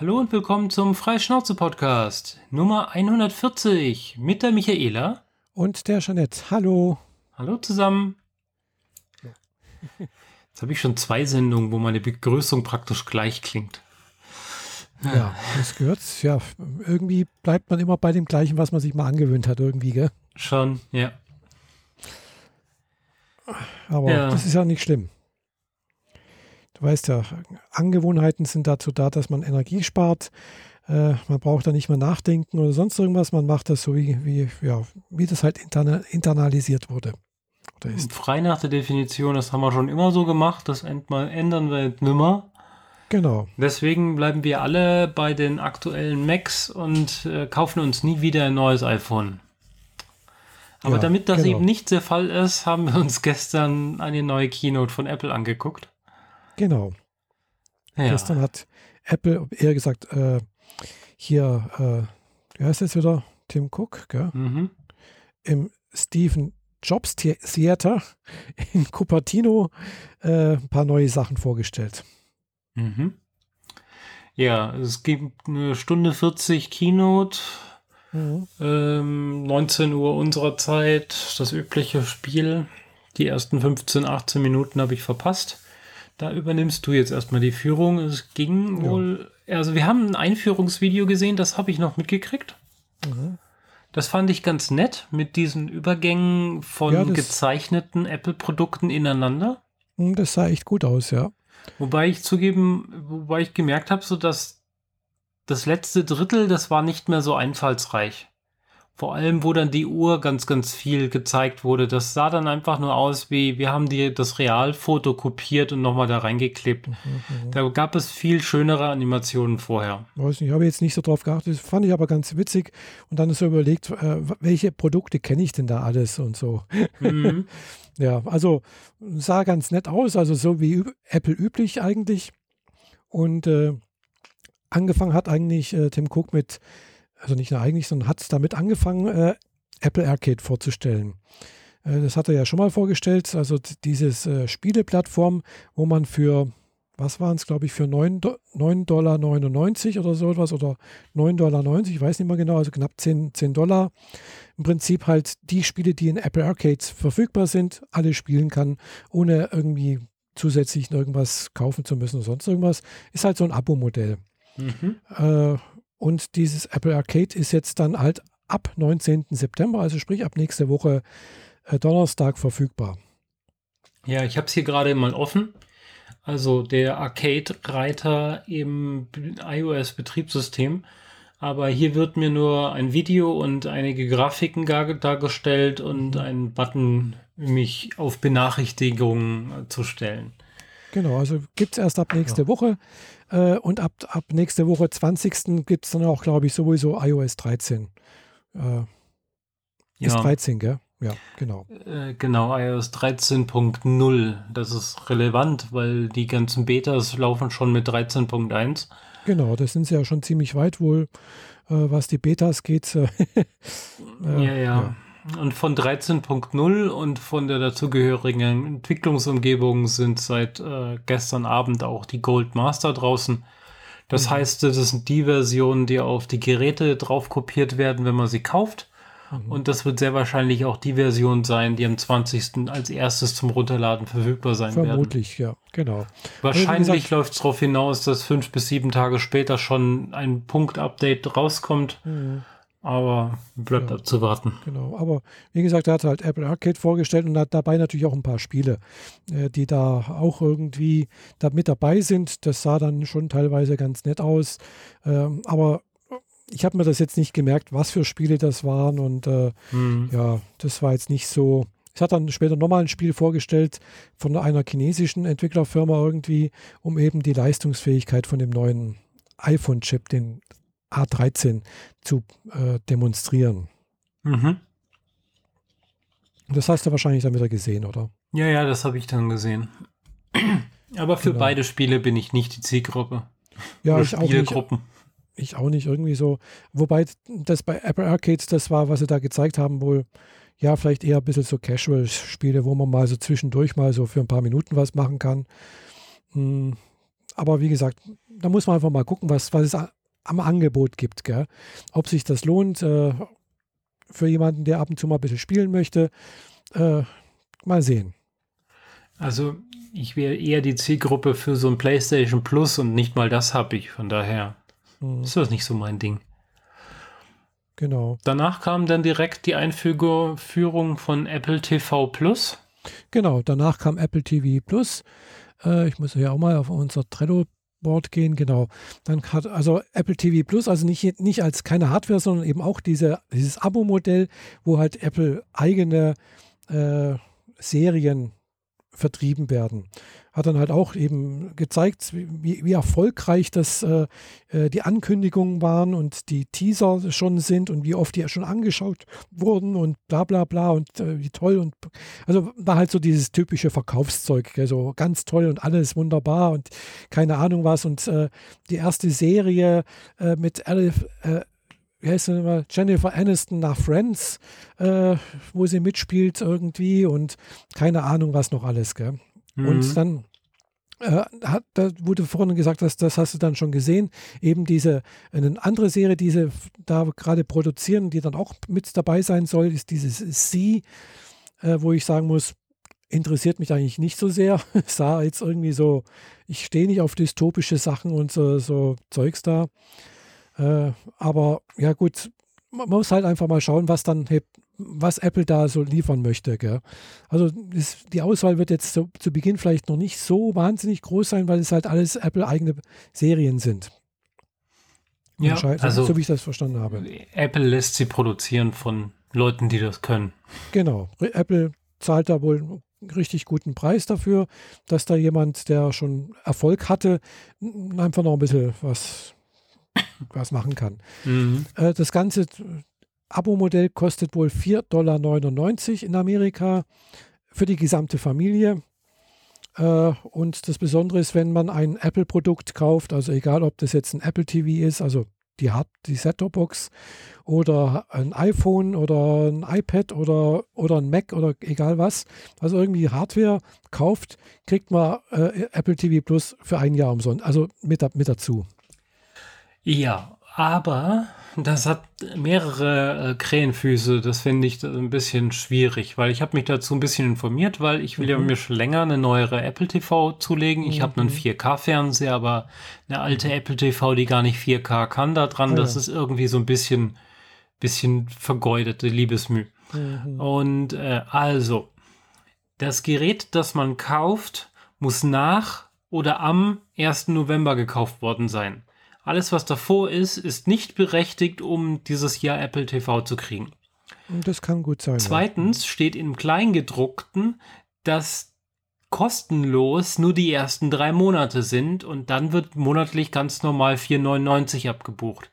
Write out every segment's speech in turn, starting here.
Hallo und willkommen zum Freischnauze-Podcast Nummer 140 mit der Michaela. Und der Jeanette. Hallo. Hallo zusammen. Jetzt habe ich schon zwei Sendungen, wo meine Begrüßung praktisch gleich klingt. Ja, das gehört. Ja, irgendwie bleibt man immer bei dem gleichen, was man sich mal angewöhnt hat, irgendwie, gell? Schon, ja. Aber Ja. das ist ja nicht schlimm. Du weißt ja, Angewohnheiten sind dazu da, dass man Energie spart. Äh, man braucht da nicht mehr nachdenken oder sonst irgendwas. Man macht das so, wie, wie, ja, wie das halt interna internalisiert wurde. Oder ist. Frei nach der Definition, das haben wir schon immer so gemacht, das ändern wir jetzt nimmer. Genau. Deswegen bleiben wir alle bei den aktuellen Macs und äh, kaufen uns nie wieder ein neues iPhone. Aber Ja, damit das genau. eben nicht der Fall ist, haben wir uns gestern eine neue Keynote von Apple angeguckt. Genau. Ja. Gestern hat Apple, eher gesagt, äh, hier, äh, wie heißt das wieder? Tim Cook, gell? Mhm. im Stephen Jobs The- Theater in Cupertino äh, ein paar neue Sachen vorgestellt. Mhm. Ja, es gibt eine Stunde 40 Keynote, ähm, 19 Uhr unserer Zeit, das übliche Spiel. Die ersten 15, 18 Minuten habe ich verpasst. Da übernimmst du jetzt erstmal die Führung. Es ging Ja. wohl, also wir haben ein Einführungsvideo gesehen, das habe ich noch mitgekriegt. Mhm. Das fand ich ganz nett mit diesen Übergängen von Ja, gezeichneten Apple-Produkten ineinander. Hm, Das sah echt gut aus, ja. Wobei ich zugeben, wobei ich gemerkt habe, so dass das letzte Drittel, das war nicht mehr so einfallsreich. Vor allem, wo dann die Uhr ganz, ganz viel gezeigt wurde. Das sah dann einfach nur aus wie, wir haben dir das Realfoto kopiert und nochmal da reingeklebt. Da gab es viel schönere Animationen vorher. Weiß nicht, ich habe jetzt nicht so drauf geachtet. Das fand ich aber ganz witzig. Und dann ist so überlegt, äh, welche Produkte kenne ich denn da alles und so. Mhm. Ja, also sah ganz nett aus, also so wie Apple üblich eigentlich. Und äh, angefangen hat eigentlich äh, Tim Cook mit, also nicht nur eigentlich, sondern hat damit angefangen, äh, Apple Arcade vorzustellen. Äh, das hat er ja schon mal vorgestellt, also dieses äh, Spieleplattform, wo man für, was waren es, glaube ich, für 9 Do- 9,99 Dollar oder so etwas oder 9,90 Dollar, ich weiß nicht mehr genau, also knapp 10, 10 Dollar im Prinzip halt die Spiele, die in Apple Arcades verfügbar sind, alle spielen kann, ohne irgendwie zusätzlich irgendwas kaufen zu müssen oder sonst irgendwas. Ist halt so ein Abo-Modell. Mhm. Äh, und dieses Apple Arcade ist jetzt dann halt ab 19. September, also sprich ab nächste Woche äh, Donnerstag verfügbar. Ja, ich habe es hier gerade mal offen. Also der Arcade-Reiter im iOS-Betriebssystem. Aber hier wird mir nur ein Video und einige Grafiken dargestellt und ein Button, mich auf Benachrichtigungen zu stellen. Genau, also gibt es erst ab nächste Woche äh, und ab, ab nächste Woche 20. gibt es dann auch, glaube ich, sowieso iOS 13. Äh, ist Ja. 13, gell? Ja, genau. Äh, genau, iOS 13.0. Das ist relevant, weil die ganzen Betas laufen schon mit 13.1. Genau, das sind sie ja schon ziemlich weit wohl, äh, was die Betas geht. Äh, äh, ja, ja. Und von 13.0 und von der dazugehörigen Entwicklungsumgebung sind seit äh, gestern Abend auch die Gold Master draußen. Das Mhm. heißt, das sind die Versionen, die auf die Geräte drauf kopiert werden, wenn man sie kauft. Mhm. Und das wird sehr wahrscheinlich auch die Version sein, die am 20. als erstes zum Runterladen verfügbar sein werden. Vermutlich, ja, genau. Wahrscheinlich läuft es darauf hinaus, dass fünf bis sieben Tage später schon ein Punkt-Update rauskommt. Mhm, Aber bleibt Ja. abzuwarten. genau. Aber wie gesagt, er hat halt Apple Arcade vorgestellt und hat dabei natürlich auch ein paar Spiele, äh, die da auch irgendwie da mit dabei sind. Das sah dann schon teilweise ganz nett aus. Ähm, aber ich habe mir das jetzt nicht gemerkt, was für Spiele das waren und äh, Hm. ja, das war jetzt nicht so. Es hat dann später nochmal ein Spiel vorgestellt von einer chinesischen Entwicklerfirma irgendwie, um eben die Leistungsfähigkeit von dem neuen iPhone-Chip, den A13, zu äh, demonstrieren. Mhm. Das hast du wahrscheinlich dann wieder gesehen, oder? Ja, ja, das habe ich dann gesehen. Aber für Genau. beide Spiele bin ich nicht die Zielgruppe. Ja, Oder ich auch nicht. Ich auch nicht irgendwie so. Wobei das bei Apple Arcades, das war, was sie da gezeigt haben, wohl ja, vielleicht eher ein bisschen so Casual-Spiele, wo man mal so zwischendurch mal so für ein paar Minuten was machen kann. Hm, Aber wie gesagt, da muss man einfach mal gucken, was, was es am Angebot gibt. Gell? Ob sich das lohnt äh, für jemanden, der ab und zu mal ein bisschen spielen möchte. Äh, mal sehen. Also ich wäre eher die Zielgruppe für so ein PlayStation Plus und nicht mal das habe ich. Von daher hm. ist das nicht so mein Ding. Genau. Danach kam dann direkt die Einführung von Apple TV Plus. Genau, danach kam Apple TV Plus. Äh, ich muss ja auch mal auf unser Trello-Board gehen, genau. Dann hat also Apple TV Plus, also nicht, nicht als keine Hardware, sondern eben auch diese, dieses Abo-Modell, wo halt Apple eigene äh, Serien vertrieben werden. Hat dann halt auch eben gezeigt, wie, wie erfolgreich das äh, äh, die Ankündigungen waren und die Teaser schon sind und wie oft die schon angeschaut wurden und bla bla bla und äh, wie toll und also war halt so dieses typische Verkaufszeug, gell, so ganz toll und alles wunderbar und keine Ahnung was und äh, die erste Serie äh, mit Elif, äh, wie heißt sie immer, Jennifer Aniston nach Friends, äh, wo sie mitspielt irgendwie und keine Ahnung was noch alles, gell. Mhm. Und dann äh, hat, da wurde vorhin gesagt, dass, das hast du dann schon gesehen, eben diese, eine andere Serie, die sie da gerade produzieren, die dann auch mit dabei sein soll, ist dieses Sie, äh, wo ich sagen muss, interessiert mich eigentlich nicht so sehr. sah jetzt irgendwie so, ich stehe nicht auf dystopische Sachen und so, so Zeugs da. Äh, aber ja gut, man muss halt einfach mal schauen, was dann was Apple da so liefern möchte. Gell? Also das, die Auswahl wird jetzt so, zu Beginn vielleicht noch nicht so wahnsinnig groß sein, weil es halt alles Apple-eigene Serien sind. Ja, also, so wie ich das verstanden habe. Apple lässt sie produzieren von Leuten, die das können. Genau. Apple zahlt da wohl einen richtig guten Preis dafür, dass da jemand, der schon Erfolg hatte, einfach noch ein bisschen was, was machen kann. Mhm. Äh, das Ganze Abo-Modell kostet wohl 4,99 Dollar in Amerika für die gesamte Familie. Äh, und das Besondere ist, wenn man ein Apple-Produkt kauft, also egal ob das jetzt ein Apple TV ist, also die, die Set-Top-Box oder ein iPhone oder ein iPad oder, oder ein Mac oder egal was, also irgendwie Hardware kauft, kriegt man äh, Apple TV Plus für ein Jahr umsonst, also mit, mit dazu. Ja, aber das hat mehrere äh, Krähenfüße. Das finde ich ein bisschen schwierig, weil ich habe mich dazu ein bisschen informiert, weil ich will mhm. ja mir schon länger eine neuere Apple TV zulegen. Ich mhm. habe einen 4K-Fernseher, aber eine alte Apple TV, die gar nicht 4K kann, da dran. Das ja. ist irgendwie so ein bisschen, bisschen vergeudete Liebesmüh. Mhm. Und äh, also, das Gerät, das man kauft, muss nach oder am 1. November gekauft worden sein. Alles, was davor ist, ist nicht berechtigt, um dieses Jahr Apple TV zu kriegen. Das kann gut sein. Zweitens ja. steht im Kleingedruckten, dass kostenlos nur die ersten drei Monate sind und dann wird monatlich ganz normal 4,99 abgebucht.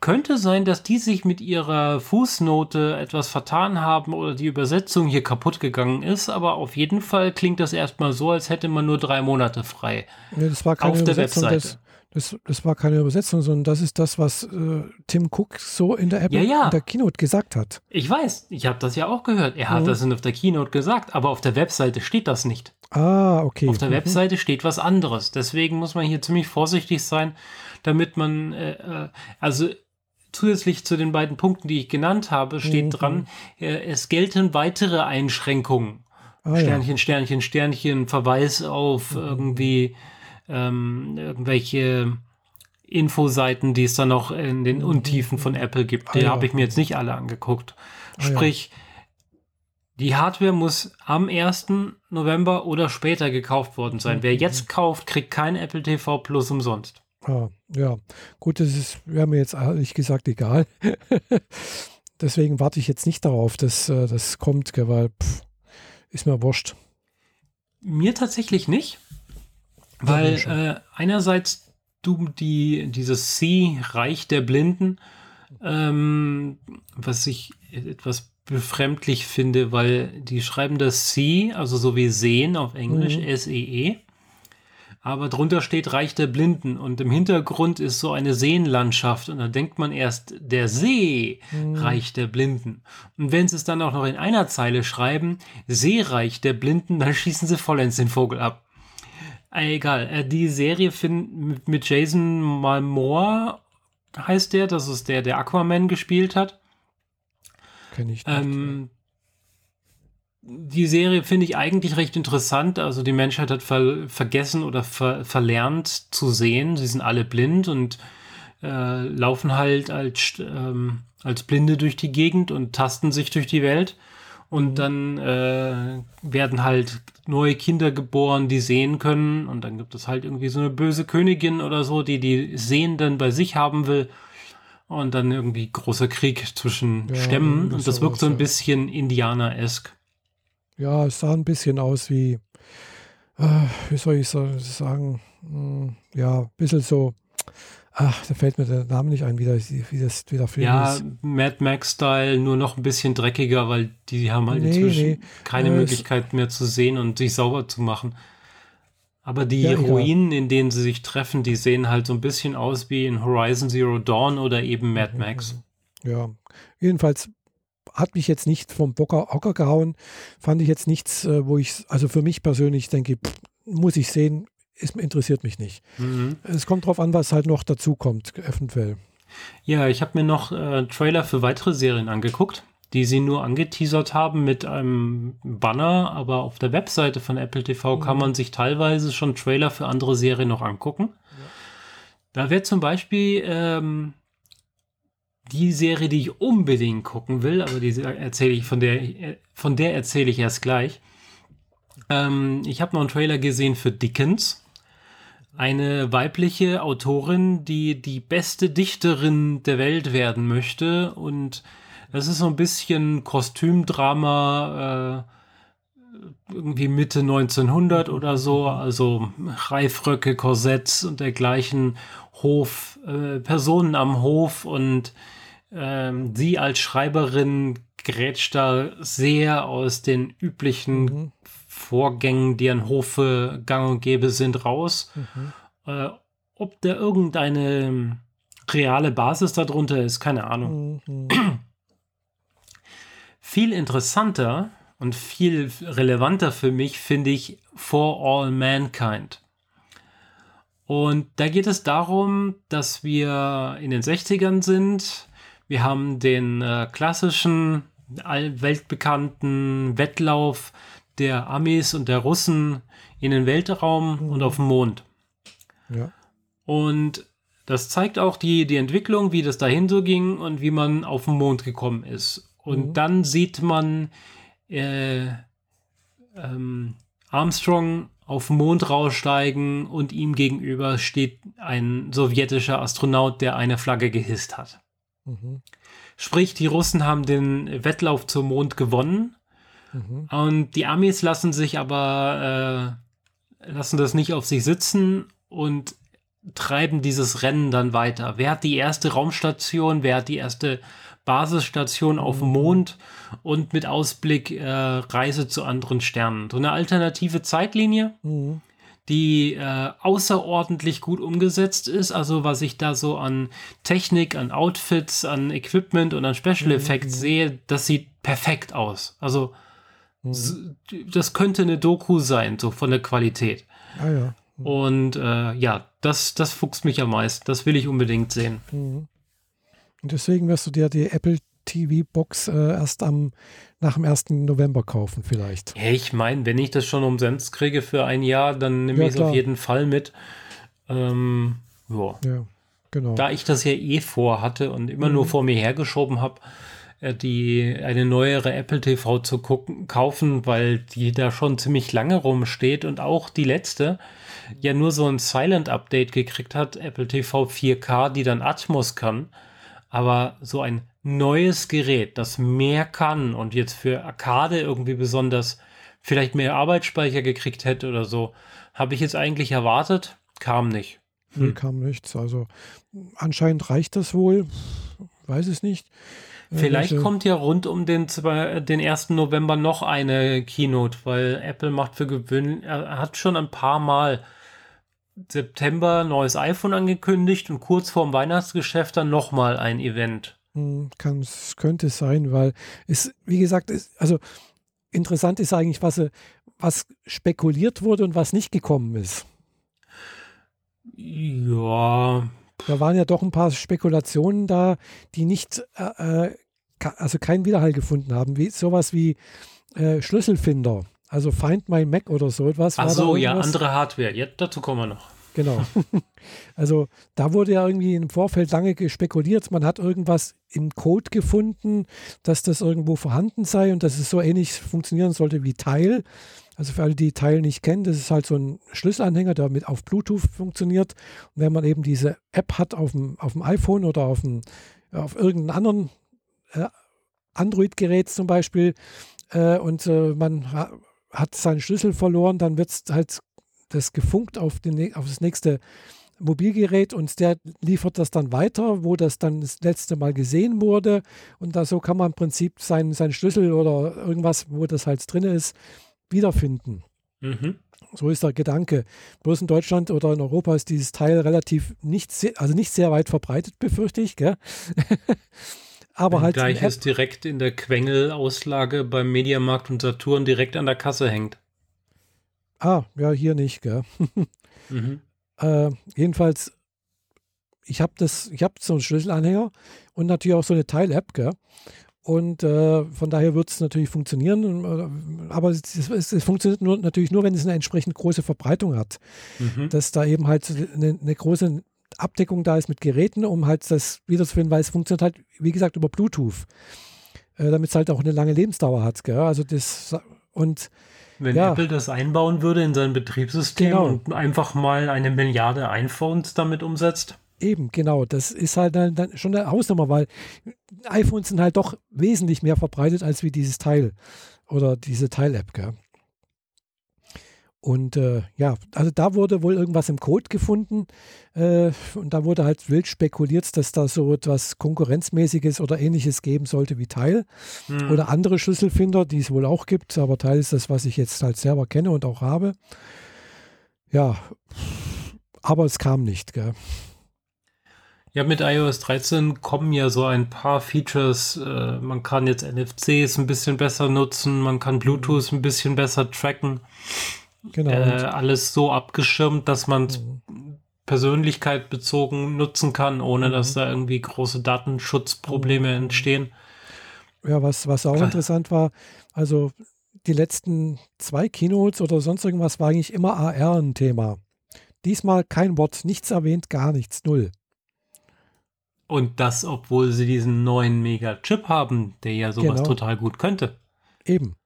Könnte sein, dass die sich mit ihrer Fußnote etwas vertan haben oder die Übersetzung hier kaputt gegangen ist, aber auf jeden Fall klingt das erstmal so, als hätte man nur drei Monate frei. Nee, das war keine auf der Webseite. Das, das, das war keine Übersetzung, sondern das ist das, was äh, Tim Cook so in der, App, ja, ja. in der Keynote gesagt hat. Ich weiß, ich habe das ja auch gehört. Er hat mhm. das auf der Keynote gesagt, aber auf der Webseite steht das nicht. Ah, okay. Auf der mhm. Webseite steht was anderes. Deswegen muss man hier ziemlich vorsichtig sein, damit man, äh, äh also zusätzlich zu den beiden Punkten, die ich genannt habe, steht mhm. dran, äh, es gelten weitere Einschränkungen. Ah, Sternchen, ja. Sternchen, Sternchen, Verweis auf mhm. irgendwie ähm, irgendwelche Infoseiten, die es dann noch in den Untiefen von Apple gibt. Die ah, ja. habe ich mir jetzt nicht alle angeguckt. Sprich, ah, ja. die Hardware muss am 1. November oder später gekauft worden sein. Mhm. Wer jetzt kauft, kriegt kein Apple TV Plus umsonst. Ah, ja, gut, das wäre mir jetzt ehrlich gesagt egal. Deswegen warte ich jetzt nicht darauf, dass äh, das kommt, weil pff, ist mir wurscht. Mir tatsächlich nicht. Weil äh, einerseits du die, dieses C, Reich der Blinden, ähm, was ich etwas befremdlich finde, weil die schreiben das C, also so wie sehen auf Englisch, mhm. S-E-E. -E, aber drunter steht Reich der Blinden und im Hintergrund ist so eine Seenlandschaft und dann denkt man erst der See, mhm. Reich der Blinden. Und wenn sie es dann auch noch in einer Zeile schreiben, Seereich der Blinden, dann schießen sie vollends den Vogel ab. Egal. Äh, die Serie find, mit Jason Momoa heißt der, das ist der, der Aquaman gespielt hat. Kenn ich nicht. Ähm, die Serie finde ich eigentlich recht interessant. Also die Menschheit hat ver vergessen oder ver verlernt zu sehen. Sie sind alle blind und äh, laufen halt als, ähm, als Blinde durch die Gegend und tasten sich durch die Welt. Und mhm. dann äh, werden halt neue Kinder geboren, die sehen können. Und dann gibt es halt irgendwie so eine böse Königin oder so, die die Sehenden bei sich haben will. Und dann irgendwie großer Krieg zwischen ja, Stämmen. Und das wirkt so ein bisschen Indianer-esk. Ja, es sah ein bisschen aus wie, äh, wie soll ich sagen, hm, ja, ein bisschen so, ach, da fällt mir der Name nicht ein, wie, das, wie, das, wie der Film ja, ist. Ja, Mad Max-Style, nur noch ein bisschen dreckiger, weil die haben halt nee, inzwischen nee. keine äh, Möglichkeit mehr zu sehen und sich sauber zu machen. Aber die ja, Ruinen, in denen sie sich treffen, die sehen halt so ein bisschen aus wie in Horizon Zero Dawn oder eben Mad Max. Ja, jedenfalls hat mich jetzt nicht vom Bocker Hocker gehauen. Fand ich jetzt nichts, äh, wo ich, also für mich persönlich denke, pff, muss ich sehen, ist, interessiert mich nicht. Mhm. Es kommt darauf an, was halt noch dazu kommt, eventuell. Ja, ich habe mir noch äh, Trailer für weitere Serien angeguckt, die sie nur angeteasert haben mit einem Banner, aber auf der Webseite von Apple TV mhm. kann man sich teilweise schon Trailer für andere Serien noch angucken. Ja. Da wäre zum Beispiel ähm, die Serie, die ich unbedingt gucken will, aber die erzähle ich von der, von der erzähle ich erst gleich. Ähm, ich habe noch einen Trailer gesehen für Dickens. Eine weibliche Autorin, die die beste Dichterin der Welt werden möchte. Und das ist so ein bisschen Kostümdrama, äh, irgendwie Mitte 1900 oder so. Also Reifröcke, Korsetts und dergleichen. Hof, äh, Personen am Hof und ähm, sie als Schreiberin grätscht da sehr aus den üblichen mhm. Vorgängen, die an Hofe gang und gäbe sind, raus. Mhm. Äh, ob da irgendeine reale Basis darunter ist, keine Ahnung. Mhm. viel interessanter und viel relevanter für mich finde ich For All Mankind. Und da geht es darum, dass wir in den 60ern sind, wir haben den äh, klassischen, weltbekannten Wettlauf der Amis und der Russen in den Weltraum mhm. und auf dem Mond. Ja. Und das zeigt auch die, die Entwicklung, wie das dahin so ging und wie man auf den Mond gekommen ist. Und mhm. dann sieht man äh, ähm, Armstrong auf den Mond raussteigen und ihm gegenüber steht ein sowjetischer Astronaut, der eine Flagge gehisst hat. Mhm. Sprich, die Russen haben den Wettlauf zum Mond gewonnen. Mhm. Und die Amis lassen sich aber, äh, lassen das nicht auf sich sitzen und treiben dieses Rennen dann weiter. Wer hat die erste Raumstation? Wer hat die erste Basisstation auf dem mhm. Mond? Und mit Ausblick äh, Reise zu anderen Sternen. So eine alternative Zeitlinie. Mhm die äh, außerordentlich gut umgesetzt ist. Also was ich da so an Technik, an Outfits, an Equipment und an Special Effects mhm. sehe, das sieht perfekt aus. Also mhm. Das könnte eine Doku sein, so von der Qualität. Ah, ja. Mhm. Und äh, ja, das, das fuchst mich am meisten. Das will ich unbedingt sehen. Mhm. Und deswegen wirst du dir die Apple TV-Box äh, erst am nach dem 1. November kaufen vielleicht. Ja, ich meine, wenn ich das schon umsonst kriege für ein Jahr, dann nehme ja, ich es auf jeden Fall mit. Ähm, ja. ja, genau. Da ich das ja eh vorhatte und immer mhm. nur vor mir hergeschoben habe, die eine neuere Apple TV zu gucken, kaufen, weil die da schon ziemlich lange rumsteht und auch die letzte ja nur so ein Silent Update gekriegt hat, Apple TV 4K, die dann Atmos kann. Aber so ein neues Gerät, das mehr kann und jetzt für Arcade irgendwie besonders vielleicht mehr Arbeitsspeicher gekriegt hätte oder so, habe ich jetzt eigentlich erwartet, kam nicht. Hm. Kam nichts. Also anscheinend reicht das wohl. Weiß es nicht. Vielleicht Welche? kommt ja rund um den, den 1. November noch eine Keynote, weil Apple macht für gewöhnlich, er hat schon ein paar Mal September neues iPhone angekündigt und kurz vorm Weihnachtsgeschäft dann nochmal ein Event. Hm, kann, könnte sein, weil es, wie gesagt, ist, also interessant ist eigentlich, was, was spekuliert wurde und was nicht gekommen ist. Ja. Da waren ja doch ein paar Spekulationen da, die nicht, äh, äh also keinen Widerhall gefunden haben. Wie, sowas wie äh, Schlüsselfinder, also Find My Mac oder so etwas. Ach so, ja, andere Hardware. Jetzt dazu kommen wir noch. Genau. also da wurde ja irgendwie im Vorfeld lange spekuliert, man hat irgendwas im Code gefunden, dass das irgendwo vorhanden sei und dass es so ähnlich funktionieren sollte wie Teil. Also für alle, die Teil nicht kennen, das ist halt so ein Schlüsselanhänger, der mit auf Bluetooth funktioniert. Und wenn man eben diese App hat auf dem, auf dem iPhone oder auf, dem, auf irgendeinem anderen äh, Android-Gerät zum Beispiel äh, und äh, man ha hat seinen Schlüssel verloren, dann wird es halt das gefunkt auf, den, auf das nächste Mobilgerät und der liefert das dann weiter, wo das dann das letzte Mal gesehen wurde. Und da so kann man im Prinzip seinen, seinen Schlüssel oder irgendwas, wo das halt drin ist, wiederfinden. Mhm. So ist der Gedanke. Bloß in Deutschland oder in Europa ist dieses Teil relativ nicht sehr, also nicht sehr weit verbreitet, befürchte ich. Gell? Aber halt. Gleich ist direkt in der Quengel-Auslage beim Mediamarkt und Saturn direkt an der Kasse hängt. Ah, ja, hier nicht, gell? mhm. äh, jedenfalls, ich habe das, ich habe so einen Schlüsselanhänger und natürlich auch so eine Teil-App, gell? Und äh, von daher wird es natürlich funktionieren. Äh, aber es, es, es, funktioniert nur, natürlich nur, wenn es eine entsprechend große Verbreitung hat. Mhm. Dass da eben halt eine, eine, große Abdeckung da ist mit Geräten, um halt das wiederzufinden, weil es funktioniert halt, wie gesagt, über Bluetooth. Äh, Damit es halt auch eine lange Lebensdauer hat. Gell? Also das und wenn ja. Apple das einbauen würde in sein Betriebssystem genau. und einfach mal eine Milliarde iPhones damit umsetzt. Eben, genau. Das ist halt dann, dann schon eine Hausnummer, weil iPhones sind halt doch wesentlich mehr verbreitet als wie dieses Teil oder diese Teil-App. Und äh, ja, also da wurde wohl irgendwas im Code gefunden äh, und da wurde halt wild spekuliert, dass da so etwas Konkurrenzmäßiges oder ähnliches geben sollte wie Teil hm. oder andere Schlüsselfinder, die es wohl auch gibt, aber Teil ist das, was ich jetzt halt selber kenne und auch habe. Ja, aber es kam nicht. Gell? Ja, mit iOS 13 kommen ja so ein paar Features. Äh, man kann jetzt NFCs ein bisschen besser nutzen, man kann Bluetooth ein bisschen besser tracken. Genau. Äh, alles so abgeschirmt, dass man es mhm. Persönlichkeit bezogen nutzen kann, ohne mhm. dass da irgendwie große Datenschutzprobleme mhm. entstehen. Ja, was, was auch interessant war, also die letzten zwei Keynotes oder sonst irgendwas war eigentlich immer AR ein Thema. Diesmal kein Wort, nichts erwähnt, gar nichts, null. Und das, obwohl sie diesen neuen Mega-Chip haben, der ja sowas genau. total gut könnte. Eben.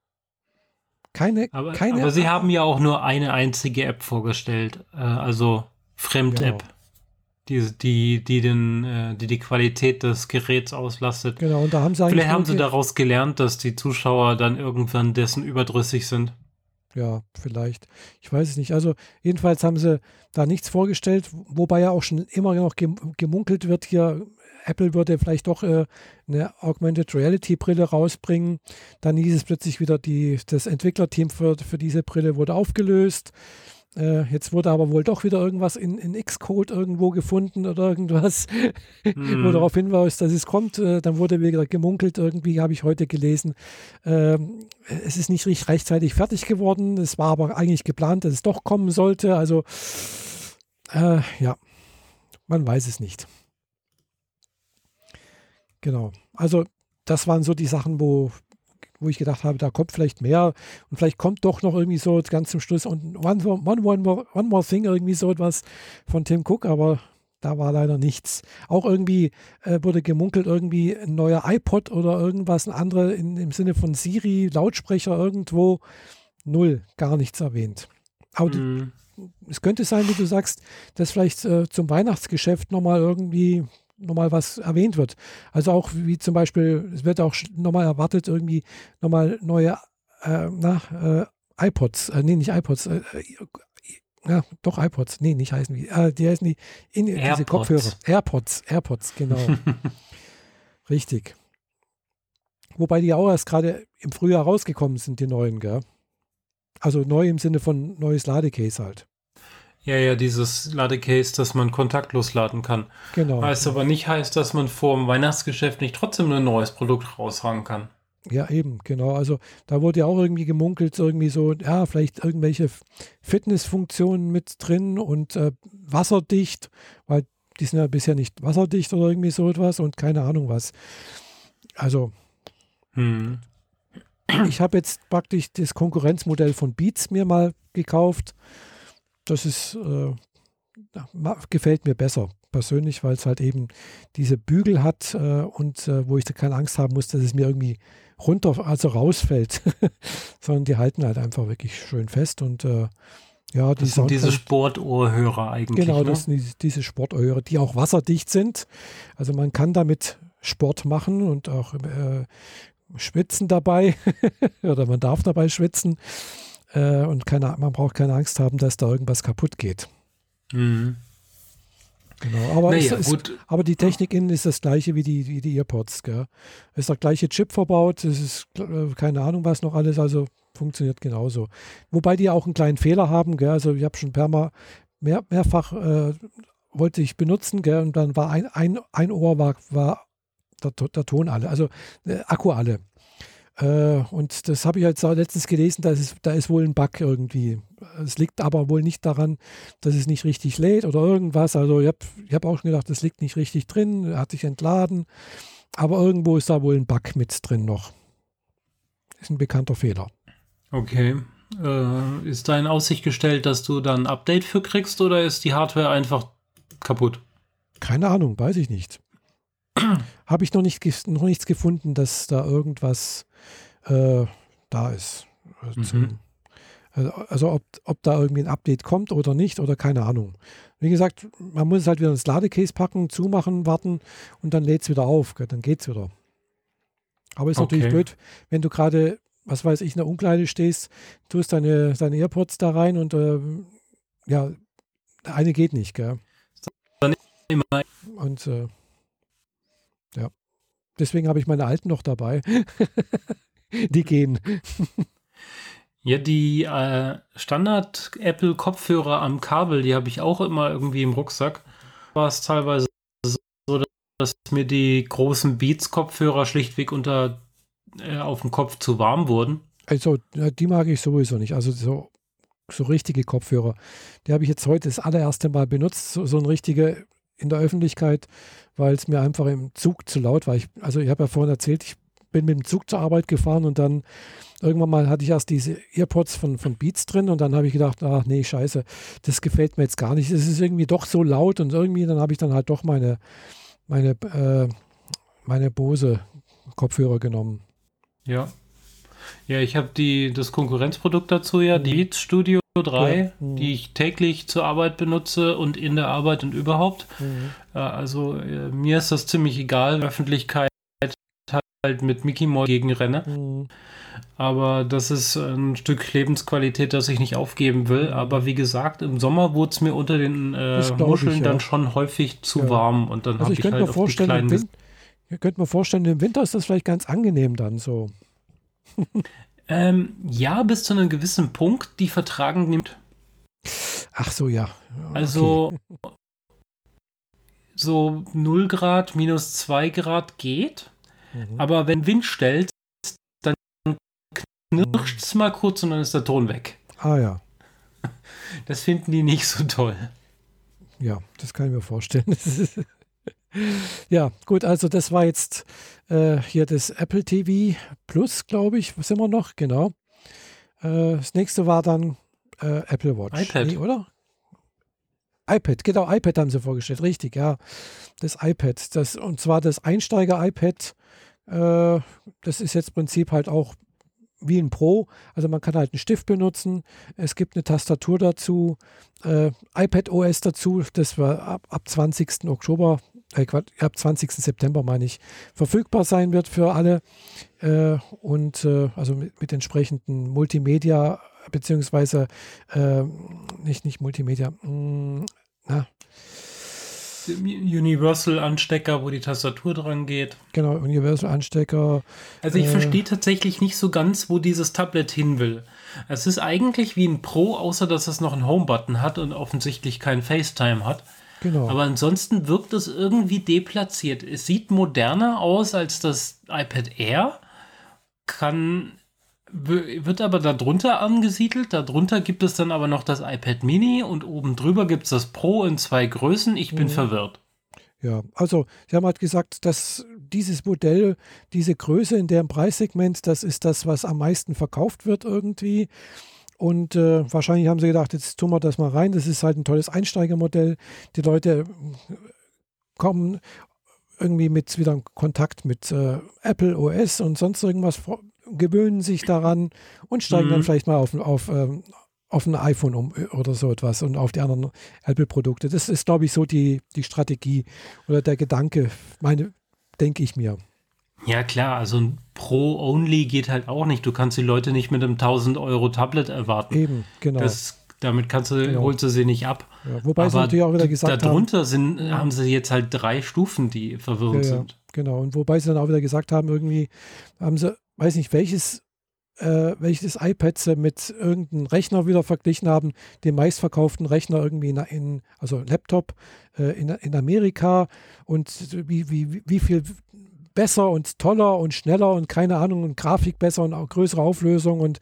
Keine, aber, keine. Aber sie haben ja auch nur eine einzige App vorgestellt, äh, also Fremd-App, genau. die, die, die, den, äh, die die Qualität des Geräts auslastet. Genau, und da haben sie Vielleicht haben sie daraus gelernt, dass die Zuschauer dann irgendwann dessen überdrüssig sind. Ja, vielleicht. Ich weiß es nicht. Also jedenfalls haben sie da nichts vorgestellt, wobei ja auch schon immer noch gemunkelt wird, hier Apple würde vielleicht doch äh, eine Augmented Reality Brille rausbringen. Dann hieß es plötzlich wieder, die, das Entwicklerteam für, für diese Brille wurde aufgelöst. Äh, jetzt wurde aber wohl doch wieder irgendwas in, in Xcode irgendwo gefunden oder irgendwas, mm. wo darauf hinweist, dass es kommt. Äh, dann wurde wieder gemunkelt, irgendwie habe ich heute gelesen. Ähm, es ist nicht richtig rechtzeitig fertig geworden. Es war aber eigentlich geplant, dass es doch kommen sollte. Also, äh, ja, man weiß es nicht. Genau. Also das waren so die Sachen, wo, wo ich gedacht habe, da kommt vielleicht mehr und vielleicht kommt doch noch irgendwie so ganz zum Schluss und one, one, one, more, one more thing, irgendwie so etwas von Tim Cook, aber da war leider nichts. Auch irgendwie äh, wurde gemunkelt, irgendwie ein neuer iPod oder irgendwas, ein anderer in, im Sinne von Siri, Lautsprecher irgendwo. Null, gar nichts erwähnt. Aber mm. es könnte sein, wie du sagst, dass vielleicht äh, zum Weihnachtsgeschäft nochmal irgendwie nochmal was erwähnt wird. Also auch wie zum Beispiel, es wird auch nochmal erwartet, irgendwie nochmal neue äh, na, äh, iPods, äh, nee, nicht iPods, äh, äh, ja, doch iPods, nee, nicht heißen die, äh, die heißen die, in, diese Kopfhörer, AirPods, AirPods, genau. Richtig. Wobei die auch erst gerade im Frühjahr rausgekommen sind, die neuen, gell? Also neu im Sinne von neues Ladecase halt. Ja, ja, dieses Ladecase, das man kontaktlos laden kann. Genau. Heißt aber nicht heißt, dass man vor dem Weihnachtsgeschäft nicht trotzdem ein neues Produkt raushauen kann. Ja, eben, genau. Also da wurde ja auch irgendwie gemunkelt, irgendwie so, ja, vielleicht irgendwelche Fitnessfunktionen mit drin und äh, wasserdicht, weil die sind ja bisher nicht wasserdicht oder irgendwie so etwas und keine Ahnung was. Also, hm. ich habe jetzt praktisch das Konkurrenzmodell von Beats mir mal gekauft. Das ist, äh, gefällt mir besser persönlich, weil es halt eben diese Bügel hat äh, und äh, wo ich da keine Angst haben muss, dass es mir irgendwie runter, also rausfällt, sondern die halten halt einfach wirklich schön fest und äh, ja, die das sind diese Sportohrhörer eigentlich. Genau, ne? das sind diese Sportohrhörer, die auch wasserdicht sind. Also man kann damit Sport machen und auch äh, schwitzen dabei oder man darf dabei schwitzen äh, und keine, man braucht keine Angst haben, dass da irgendwas kaputt geht. Mhm. Genau, aber, naja, ist, aber die Technik innen ist das gleiche wie die, wie die Earpods. Gell? Ist der gleiche Chip verbaut, es ist äh, keine Ahnung was noch alles, also funktioniert genauso. Wobei die auch einen kleinen Fehler haben, gell? also ich habe schon per mal mehr, mehrfach äh, wollte ich benutzen gell? und dann war ein, ein, ein Ohr war, war der, der Ton alle, also äh, Akku alle. Äh, und das habe ich jetzt letztens gelesen, da ist, da ist wohl ein Bug irgendwie. Es liegt aber wohl nicht daran, dass es nicht richtig lädt oder irgendwas. Also ich habe ich hab auch schon gedacht, es liegt nicht richtig drin, hat sich entladen. Aber irgendwo ist da wohl ein Bug mit drin noch. Ist ein bekannter Fehler. Okay. Äh, ist da in Aussicht gestellt, dass du dann ein Update für kriegst oder ist die Hardware einfach kaputt? Keine Ahnung, weiß ich nicht. Habe ich noch, nicht, noch nichts gefunden, dass da irgendwas äh, da ist. Äh, mhm. Zum, äh, also ob, ob da irgendwie ein Update kommt oder nicht oder keine Ahnung. Wie gesagt, man muss es halt wieder ins Ladecase packen, zumachen, warten und dann lädt es wieder auf. Dann geht es wieder. Aber ist okay. natürlich blöd, wenn du gerade, was weiß ich, in der Umkleide stehst, tust deine, deine AirPods da rein und äh, ja, eine geht nicht, gell? Und äh, ja, deswegen habe ich meine alten noch dabei. die gehen. Ja, die äh, Standard-Apple-Kopfhörer am Kabel, die habe ich auch immer irgendwie im Rucksack. War es teilweise so, dass mir die großen Beats-Kopfhörer schlichtweg unter äh, auf dem Kopf zu warm wurden. Also, die mag ich sowieso nicht. Also so, so richtige Kopfhörer. Die habe ich jetzt heute das allererste Mal benutzt, so, so ein richtige in der Öffentlichkeit, weil es mir einfach im Zug zu laut war. Ich, also ich habe ja vorhin erzählt, ich bin mit dem Zug zur Arbeit gefahren und dann irgendwann mal hatte ich erst diese Earpods von, von Beats drin und dann habe ich gedacht, ach nee, scheiße, das gefällt mir jetzt gar nicht. Es ist irgendwie doch so laut und irgendwie, dann habe ich dann halt doch meine, meine, äh, meine Bose Kopfhörer genommen. Ja. Ja, ich habe die das Konkurrenzprodukt dazu ja, die Beats Studio 3, ja. mhm. die ich täglich zur Arbeit benutze und in der Arbeit und überhaupt. Mhm. Äh, also äh, mir ist das ziemlich egal, Öffentlichkeit halt mit Mickey Mouse gegenrenne. Mhm. Aber das ist ein Stück Lebensqualität, das ich nicht aufgeben will. Mhm. Aber wie gesagt, im Sommer wurde es mir unter den äh, Muscheln ich, ja. dann schon häufig zu ja. warm und dann also habe ich, ich halt auf die kleinen... Ich könnte mir vorstellen, im Winter ist das vielleicht ganz angenehm dann so. Ähm, ja, bis zu einem gewissen Punkt, die vertragen nimmt. Ach so, ja. Okay. Also so 0 Grad, minus 2 Grad geht. Mhm. Aber wenn Wind stellt, dann knirscht es mal kurz und dann ist der Ton weg. Ah ja. Das finden die nicht so toll. Ja, das kann ich mir vorstellen. ja, gut, also das war jetzt äh, hier das Apple TV Plus, glaube ich. Was sind wir noch? Genau. Äh, das nächste war dann äh, Apple Watch. iPad. Nee, oder? iPad, genau, iPad haben sie vorgestellt, richtig, ja. Das iPad, das, und zwar das Einsteiger-iPad äh, das ist jetzt im Prinzip halt auch wie ein Pro. Also man kann halt einen Stift benutzen. Es gibt eine Tastatur dazu, äh, iPad OS dazu. Das war ab, ab 20. Oktober, äh, ab 20. September meine ich, verfügbar sein wird für alle. Äh, und äh, also mit, mit, entsprechenden Multimedia, beziehungsweise äh, nicht, nicht Multimedia, mh, mm, na, Universal-Anstecker, wo die Tastatur dran geht. Genau, Universal-Anstecker. Also ich äh, verstehe tatsächlich nicht so ganz, wo dieses Tablet hin will. Es ist eigentlich wie ein Pro, außer dass es noch einen Home-Button hat und offensichtlich kein FaceTime hat. Genau. Aber ansonsten wirkt es irgendwie deplatziert. Es sieht moderner aus als das iPad Air, kann wird aber darunter angesiedelt. Darunter gibt es dann aber noch das iPad Mini und oben drüber gibt es das Pro in zwei Größen. Ich bin mhm. verwirrt. Ja, also Sie haben halt gesagt, dass dieses Modell, diese Größe in dem Preissegment, das ist das, was am meisten verkauft wird irgendwie. Und äh, wahrscheinlich haben sie gedacht, jetzt tun wir das mal rein. Das ist halt ein tolles Einsteigermodell. Die Leute kommen irgendwie mit wieder in Kontakt mit äh, Apple OS und sonst irgendwas, gewöhnen sich daran und steigen mhm. dann vielleicht mal auf, auf, ähm, auf ein iPhone um äh, oder so etwas und auf die anderen Apple-Produkte. Das ist, glaube ich, so die, die Strategie oder der Gedanke, meine, denke ich mir. Ja, klar, also ein Pro-Only geht halt auch nicht. Du kannst die Leute nicht mit einem 1000 Euro Tablet erwarten. Eben, genau. Das, damit kannst du, genau. holst du sie nicht ab. Ja, wobei Aber sie natürlich auch wieder gesagt darunter haben. sind, haben sie jetzt halt drei Stufen, die verwirrend ja, sind. Genau. Und wobei sie dann auch wieder gesagt haben, irgendwie haben sie, weiß nicht, welches äh, welches iPad sie mit irgendeinem Rechner wieder verglichen haben, den meistverkauften Rechner irgendwie in, in also Laptop äh, in, in Amerika und wie, wie, wie viel besser und toller und schneller und keine Ahnung und Grafik besser und auch größere Auflösung und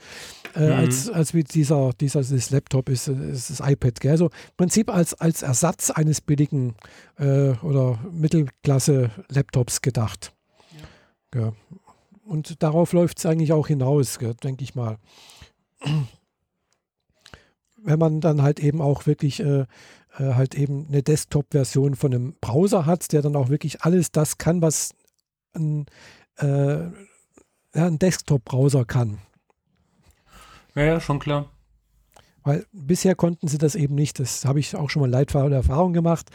äh, mhm. als, als wie dieser, dieser dieses Laptop ist, ist das iPad. Gell? Also im Prinzip als, als Ersatz eines billigen äh, oder Mittelklasse-Laptops gedacht. Ja. ja. Und darauf läuft es eigentlich auch hinaus, denke ich mal. Wenn man dann halt eben auch wirklich äh, äh, halt eben eine Desktop-Version von einem Browser hat, der dann auch wirklich alles das kann, was ein, äh, ein Desktop-Browser kann. Ja, ja, schon klar. Weil bisher konnten sie das eben nicht. Das habe ich auch schon mal leidvolle Erfahrung gemacht.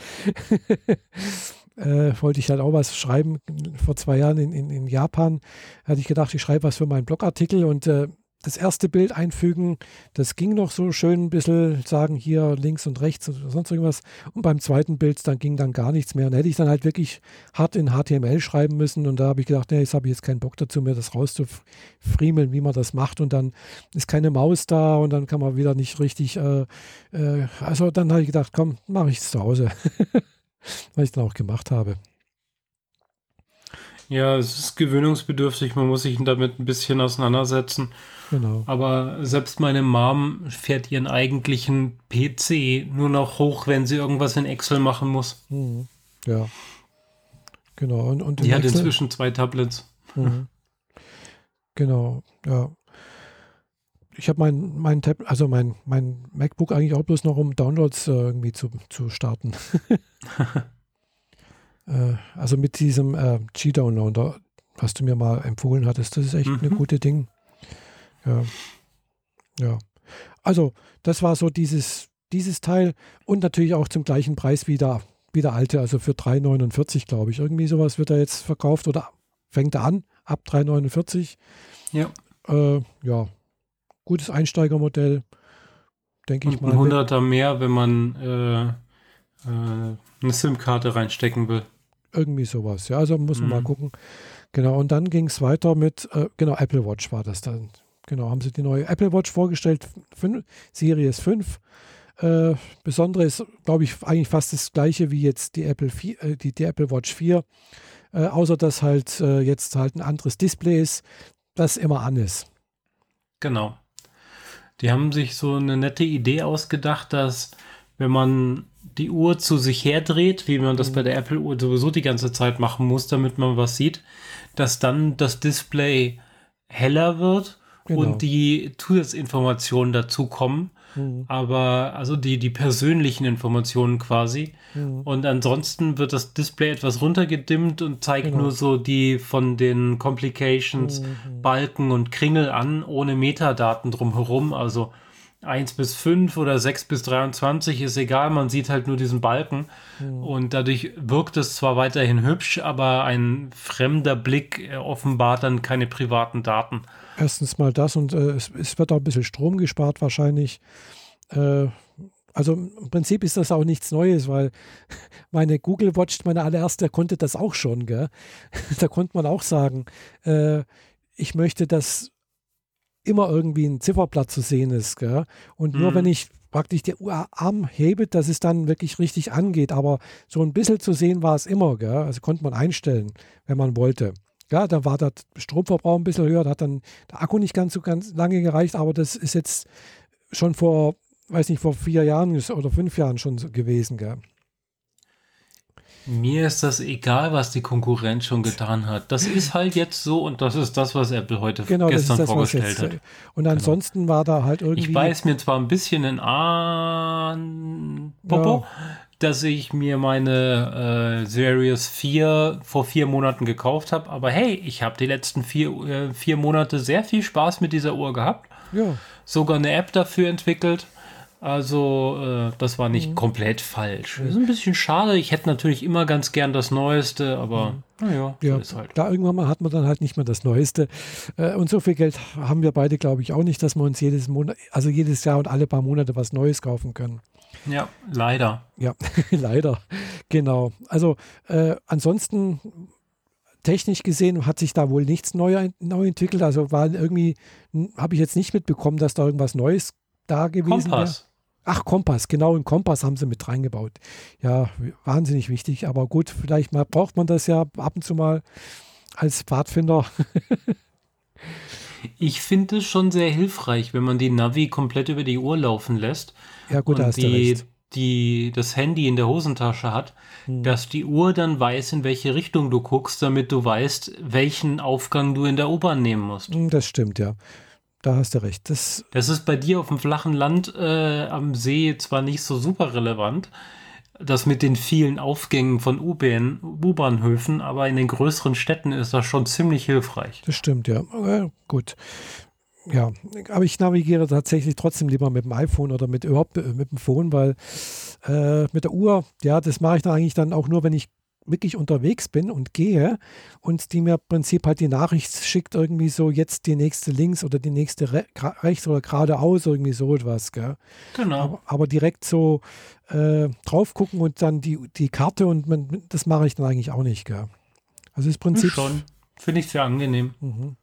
äh, wollte ich halt auch was schreiben. Vor zwei Jahren in, in, in Japan hatte ich gedacht, ich schreibe was für meinen Blogartikel und äh, das erste Bild einfügen, das ging noch so schön ein bisschen, sagen hier links und rechts und sonst irgendwas. Und beim zweiten Bild, dann ging dann gar nichts mehr. Und hätte ich dann halt wirklich hart in HTML schreiben müssen. Und da habe ich gedacht, nee, jetzt habe ich jetzt keinen Bock dazu, mir das rauszufriemeln, wie man das macht. Und dann ist keine Maus da und dann kann man wieder nicht richtig. Äh, äh, also dann habe ich gedacht, komm, mache ich es zu Hause. Was ich dann auch gemacht habe. Ja, es ist gewöhnungsbedürftig, man muss sich damit ein bisschen auseinandersetzen. Genau. Aber selbst meine Mom fährt ihren eigentlichen PC nur noch hoch, wenn sie irgendwas in Excel machen muss. Mhm. Ja. Genau. Und, und Die hat inzwischen zwei Tablets. Mhm. Genau, ja. Ich habe mein, mein Tab, also mein, mein MacBook eigentlich auch bloß noch, um Downloads äh, irgendwie zu, zu starten. äh, also mit diesem äh, G-Downloader, was du mir mal empfohlen hattest, das ist echt mhm. eine gute Ding. Ja. Ja. Also, das war so dieses, dieses Teil und natürlich auch zum gleichen Preis wie der, wie der alte, also für 3,49 glaube ich. Irgendwie sowas wird er jetzt verkauft oder fängt er an, ab 3,49. Ja. Äh, ja, gutes Einsteigermodell, denke ich mal. Ein Hunderter mehr, wenn man äh, äh, eine SIM-Karte reinstecken will. Irgendwie sowas, ja. Also muss man mhm. mal gucken. Genau, und dann ging es weiter mit, äh, genau, Apple Watch war das dann. Genau, haben sie die neue Apple Watch vorgestellt, 5, Series 5. Äh, Besondere ist, glaube ich, eigentlich fast das gleiche wie jetzt die Apple, 4, äh, die, die Apple Watch 4. Äh, außer dass halt äh, jetzt halt ein anderes Display ist, das immer an ist. Genau. Die haben sich so eine nette Idee ausgedacht, dass wenn man die Uhr zu sich herdreht, wie man das mhm. bei der Apple-Uhr sowieso die ganze Zeit machen muss, damit man was sieht, dass dann das Display heller wird genau. und die Zusatzinformationen dazu kommen. Mhm. Aber also die, die persönlichen Informationen quasi. Mhm. Und ansonsten wird das Display etwas runtergedimmt und zeigt genau. nur so die von den Complications, mhm. Balken und Kringel an, ohne Metadaten drumherum. Also 1 bis 5 oder 6 bis 23 ist egal, man sieht halt nur diesen Balken mhm. und dadurch wirkt es zwar weiterhin hübsch, aber ein fremder Blick offenbart dann keine privaten Daten. Erstens mal das und äh, es, es, wird auch ein bisschen Strom gespart wahrscheinlich. Äh, also im Prinzip ist das auch nichts Neues, weil meine Google Watch, meine allererste, konnte das auch schon. Gell? da konnte man auch sagen, äh, ich möchte, dass immer irgendwie ein Zifferblatt zu sehen ist. Gell? Und nur mhm. wenn ich praktisch den Arm hebe, dass es dann wirklich richtig angeht. Aber so ein bisschen zu sehen war es immer. Gell? Also konnte man einstellen, wenn man wollte. Ja, da war der Stromverbrauch ein bisschen höher, da hat dann der Akku nicht ganz so ganz lange gereicht, aber das ist jetzt schon vor, weiß nicht, vor vier Jahren oder fünf Jahren schon so gewesen, gell? Mir ist das egal, was die Konkurrenz schon getan hat. Das ist halt jetzt so und das ist das, was Apple heute genau, gestern das das, vorgestellt jetzt, hat. Und ansonsten genau. war da halt irgendwie. Ich beiß mir zwar ein bisschen in an Popo, ja. dass ich mir meine äh, Series 4 vor vier Monaten gekauft habe, aber hey, ich habe die letzten vier, äh, vier Monate sehr viel Spaß mit dieser Uhr gehabt. Ja. Sogar eine App dafür entwickelt. Also, äh, das war nicht mhm. komplett falsch. Das ist ein bisschen schade. Ich hätte natürlich immer ganz gern das Neueste, aber mhm. naja, ja, so halt. Da irgendwann mal hat man dann halt nicht mehr das Neueste. Äh, und so viel Geld haben wir beide, glaube ich, auch nicht, dass wir uns jedes Monat, also jedes Jahr und alle paar Monate was Neues kaufen können. Ja, leider. Ja, leider. Genau. Also, äh, ansonsten technisch gesehen hat sich da wohl nichts neu, neu entwickelt. Also war irgendwie, habe ich jetzt nicht mitbekommen, dass da irgendwas Neues da gewesen Kompass. Ach, Kompass, genau, einen Kompass haben sie mit reingebaut. Ja, wahnsinnig wichtig, aber gut, vielleicht mal braucht man das ja ab und zu mal als Pfadfinder. ich finde es schon sehr hilfreich, wenn man die Navi komplett über die Uhr laufen lässt. Ja, gut, da hast die, recht. Die, das Handy in der Hosentasche hat, hm. dass die Uhr dann weiß, in welche Richtung du guckst, damit du weißt, welchen Aufgang du in der U-Bahn nehmen musst. Hm, das stimmt, ja. Da hast du recht. Das, das ist bei dir auf dem flachen Land äh, am See zwar nicht so super relevant, das mit den vielen Aufgängen von U-Bahnhöfen, aber in den größeren Städten ist das schon ziemlich hilfreich. Das stimmt, ja. Äh, gut. Ja, aber ich navigiere tatsächlich trotzdem lieber mit dem iPhone oder mit überhaupt äh, mit dem Phone, weil äh, mit der Uhr, ja, das mache ich dann eigentlich dann auch nur, wenn ich wirklich unterwegs bin und gehe und die mir im Prinzip halt die Nachricht schickt, irgendwie so jetzt die nächste links oder die nächste re rechts oder geradeaus, irgendwie so etwas. Gell? Genau. Aber, aber direkt so äh, drauf gucken und dann die, die Karte und man, das mache ich dann eigentlich auch nicht. Gell? Also das Prinzip. Schon. Finde ich sehr angenehm. Mhm.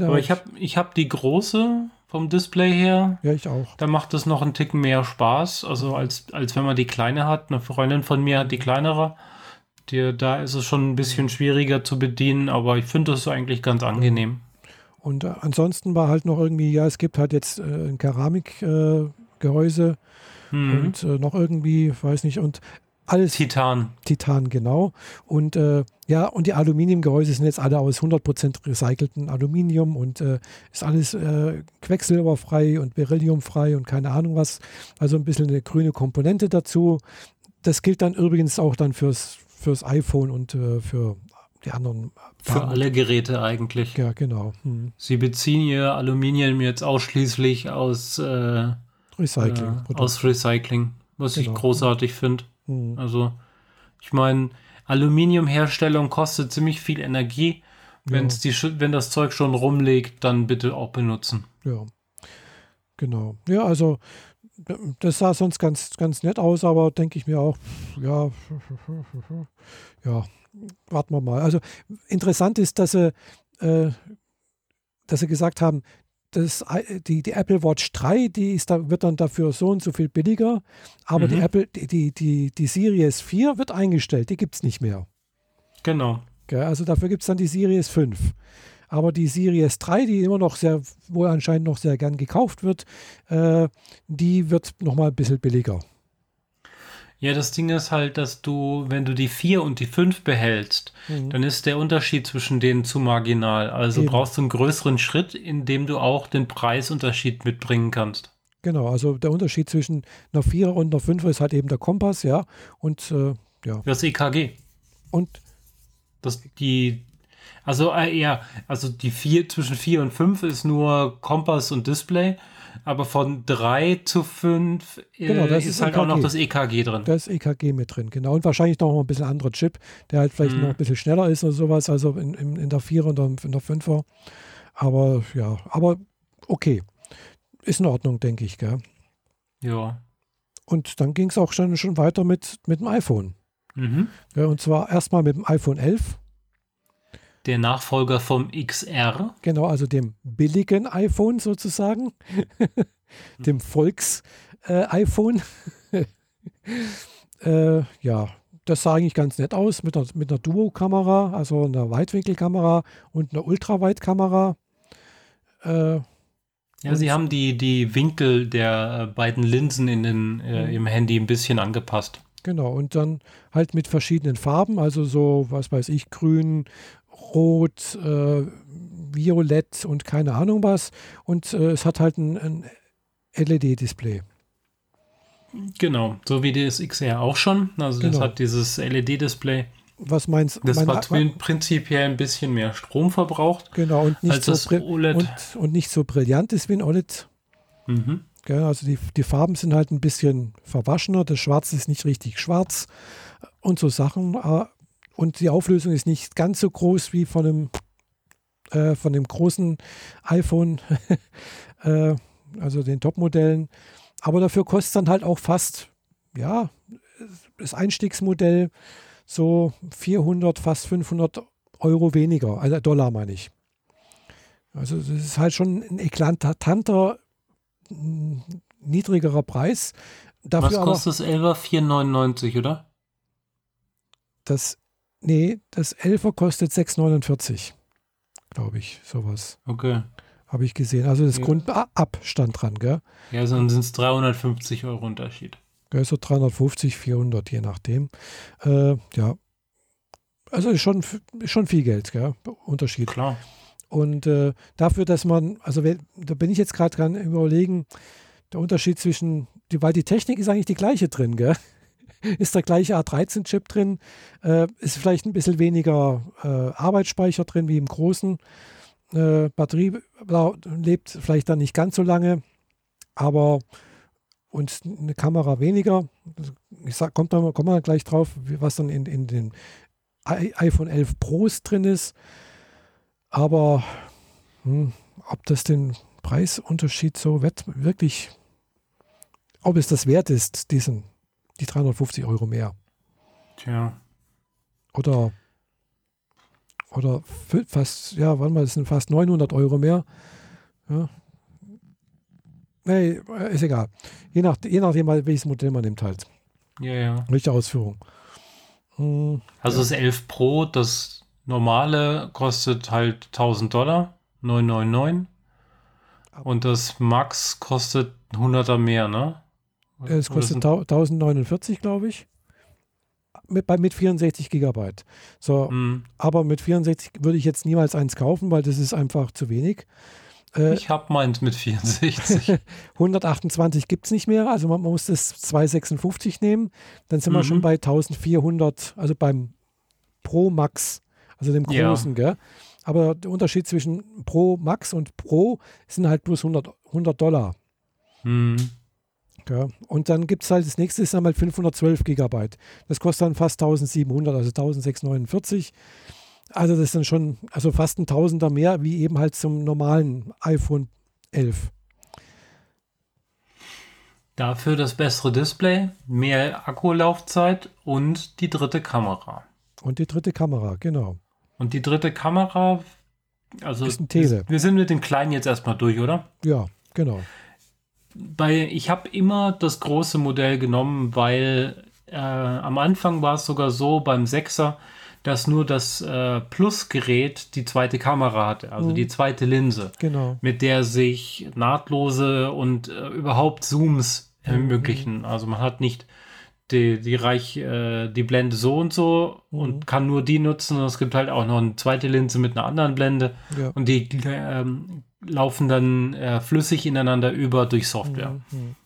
Aber ich habe ich hab die große vom Display her. Ja, ich auch. Da macht es noch einen Ticken mehr Spaß, also als, als wenn man die kleine hat. Eine Freundin von mir hat die kleinere. Die, da ist es schon ein bisschen schwieriger zu bedienen, aber ich finde das eigentlich ganz angenehm. Und äh, ansonsten war halt noch irgendwie, ja, es gibt halt jetzt äh, ein Keramikgehäuse äh, mhm. und äh, noch irgendwie, weiß nicht, und alles. Titan. Titan, genau. Und äh, ja, und die Aluminiumgehäuse sind jetzt alle aus 100% recycelten Aluminium und äh, ist alles äh, quecksilberfrei und berylliumfrei und keine Ahnung was. Also ein bisschen eine grüne Komponente dazu. Das gilt dann übrigens auch dann fürs fürs iPhone und äh, für die anderen. Für alle Geräte eigentlich. Ja, genau. Hm. Sie beziehen ihr Aluminium jetzt ausschließlich aus äh, Recycling. Äh, aus Recycling, was genau. ich großartig finde. Hm. Also, ich meine, Aluminiumherstellung kostet ziemlich viel Energie. Wenn's ja. die, wenn das Zeug schon rumliegt, dann bitte auch benutzen. Ja, genau. Ja, also das sah sonst ganz, ganz nett aus, aber denke ich mir auch, ja, ja, warten wir mal. Also interessant ist, dass sie, äh, dass sie gesagt haben, das, die, die Apple Watch 3, die ist da, wird dann dafür so und so viel billiger, aber mhm. die Apple, die, die, die Series 4 wird eingestellt, die gibt es nicht mehr. Genau. Also dafür gibt es dann die Series 5. Aber die Series 3, die immer noch sehr, wohl anscheinend noch sehr gern gekauft wird, äh, die wird nochmal ein bisschen billiger. Ja, das Ding ist halt, dass du, wenn du die 4 und die 5 behältst, mhm. dann ist der Unterschied zwischen denen zu marginal. Also Eben. brauchst du einen größeren Schritt, in dem du auch den Preisunterschied mitbringen kannst. Genau, also der Unterschied zwischen einer 4 und einer 5 ist halt eben der Kompass, ja. Und äh, ja. Das EKG. Und das, die, also äh, ja, also die vier zwischen 4 und 5 ist nur Kompass und Display, aber von 3 zu 5 äh, genau, ist, ist halt EKG. auch noch das EKG drin. Da ist EKG mit drin, genau. Und wahrscheinlich noch ein bisschen anderer Chip, der halt vielleicht mhm. noch ein bisschen schneller ist oder sowas, also in, in, in der 4 und in der 5er. Aber ja, aber okay. Ist in Ordnung, denke ich, gell? Ja. Und dann ging es auch schon, schon weiter mit, mit dem iPhone. Mhm. Ja, und zwar erstmal mit dem iPhone 11 der Nachfolger vom XR. Genau, also dem billigen iPhone sozusagen, dem Volks-iPhone. Äh, äh, ja, das sah eigentlich ganz nett aus mit einer, mit einer Duo-Kamera, also einer Weitwinkelkamera und einer Ultraweitkamera. Äh, ja, sie haben die, die Winkel der äh, beiden Linsen in den, äh, mhm. im Handy ein bisschen angepasst. Genau, und dann halt mit verschiedenen Farben, also so, was weiß ich, grün, rot, äh, violett und keine Ahnung was. Und äh, es hat halt ein, ein LED-Display. Genau, so wie das XR auch schon. Also genau. das hat dieses LED-Display. Was meinst du? Das mein, prinzipiell ein bisschen mehr Strom verbraucht. Genau, und nicht, so, OLED. Und, und, nicht so brillant ist wie ein OLED. Mhm. Ja, also die, die Farben sind halt ein bisschen verwaschener. Das Schwarz ist nicht richtig schwarz und so Sachen. Ah, und die Auflösung ist nicht ganz so groß wie von einem, äh, von dem großen iPhone, äh, also den Top-Modellen. Aber dafür kostet dann halt auch fast, ja, das Einstiegsmodell so 400, fast 500 Euro weniger, also Dollar meine ich. Also das ist halt schon ein eklatanter, niedrigerer Preis. Dafür Was kostet das 11er? 4,99, oder? Das, nee, das 11er kostet 6,49, glaube ich, sowas. Okay habe ich gesehen. Also das ja. Grundabstand dran, gell? Ja, dann sind es 350 Euro Unterschied. Ja, so 350, 400, je nachdem. Äh, ja. Also ist schon, ist schon viel Geld, gell? Unterschied. Klar. Und äh, dafür, dass man, also da bin ich jetzt gerade dran überlegen, der Unterschied zwischen, weil die Technik ist eigentlich die gleiche drin, gell? Ist der gleiche A13-Chip drin, äh, ist vielleicht ein bisschen weniger äh, Arbeitsspeicher drin wie im großen. Äh, Batterie lebt vielleicht dann nicht ganz so lange, aber und eine Kamera weniger. Ich sag, kommt da kommt man gleich drauf, was dann in, in den iPhone 11 Pros drin ist. Aber hm, ob das den Preisunterschied so wirklich, ob es das wert ist, diesen, die 350 Euro mehr. Tja. Oder oder fast, ja, wann mal, das sind fast 900 Euro mehr. Ja. Nee, ist egal. Je, nach, je nachdem, welches Modell man nimmt halt. Ja, ja. Welche Ausführung. Hm, also ja. das 11 Pro, das normale kostet halt 1000 Dollar, 999. Und das Max kostet 100er mehr, ne? Es kostet 1049, glaube ich mit, bei, mit 64 Gigabyte. So, mhm. aber mit 64 würde ich jetzt niemals eins kaufen, weil das ist einfach zu wenig. Äh, ich habe meins mit 64. 128 gibt es nicht mehr, also man, man, muss das 256 nehmen. Dann sind mhm. wir schon mhm. bei 1400, also beim Pro Max, also dem großen, ja. gell? Aber der Unterschied zwischen Pro Max und Pro sind halt plus 100, 100 Dollar. Mhm. Ja. Und dann gibt es halt, das nächste ist dann mal 512 Gigabyte. Das kostet dann fast 1700, also 1649. Also das ist dann schon, also fast ein Tausender mehr, wie eben halt zum normalen iPhone 11. Dafür das bessere Display, mehr Akkulaufzeit und die dritte Kamera. Und die dritte Kamera, genau. Und die dritte Kamera, also ist ein Tele. wir sind mit dem kleinen jetzt erstmal durch, oder? Ja, genau bei, ich habe immer das große Modell genommen, weil äh, am Anfang war es sogar so beim Sechser, dass nur das äh, Plus-Gerät die zweite Kamera hatte, also mhm. die zweite Linse, genau. mit der sich nahtlose und äh, überhaupt Zooms mhm. ermöglichen. Also man hat nicht die, die Reich, äh, die Blende so und so mhm. und kann nur die nutzen. Und es gibt halt auch noch eine zweite Linse mit einer anderen Blende. Ja. Und die ähm, laufen dann äh, flüssig ineinander über durch Software. Mhm.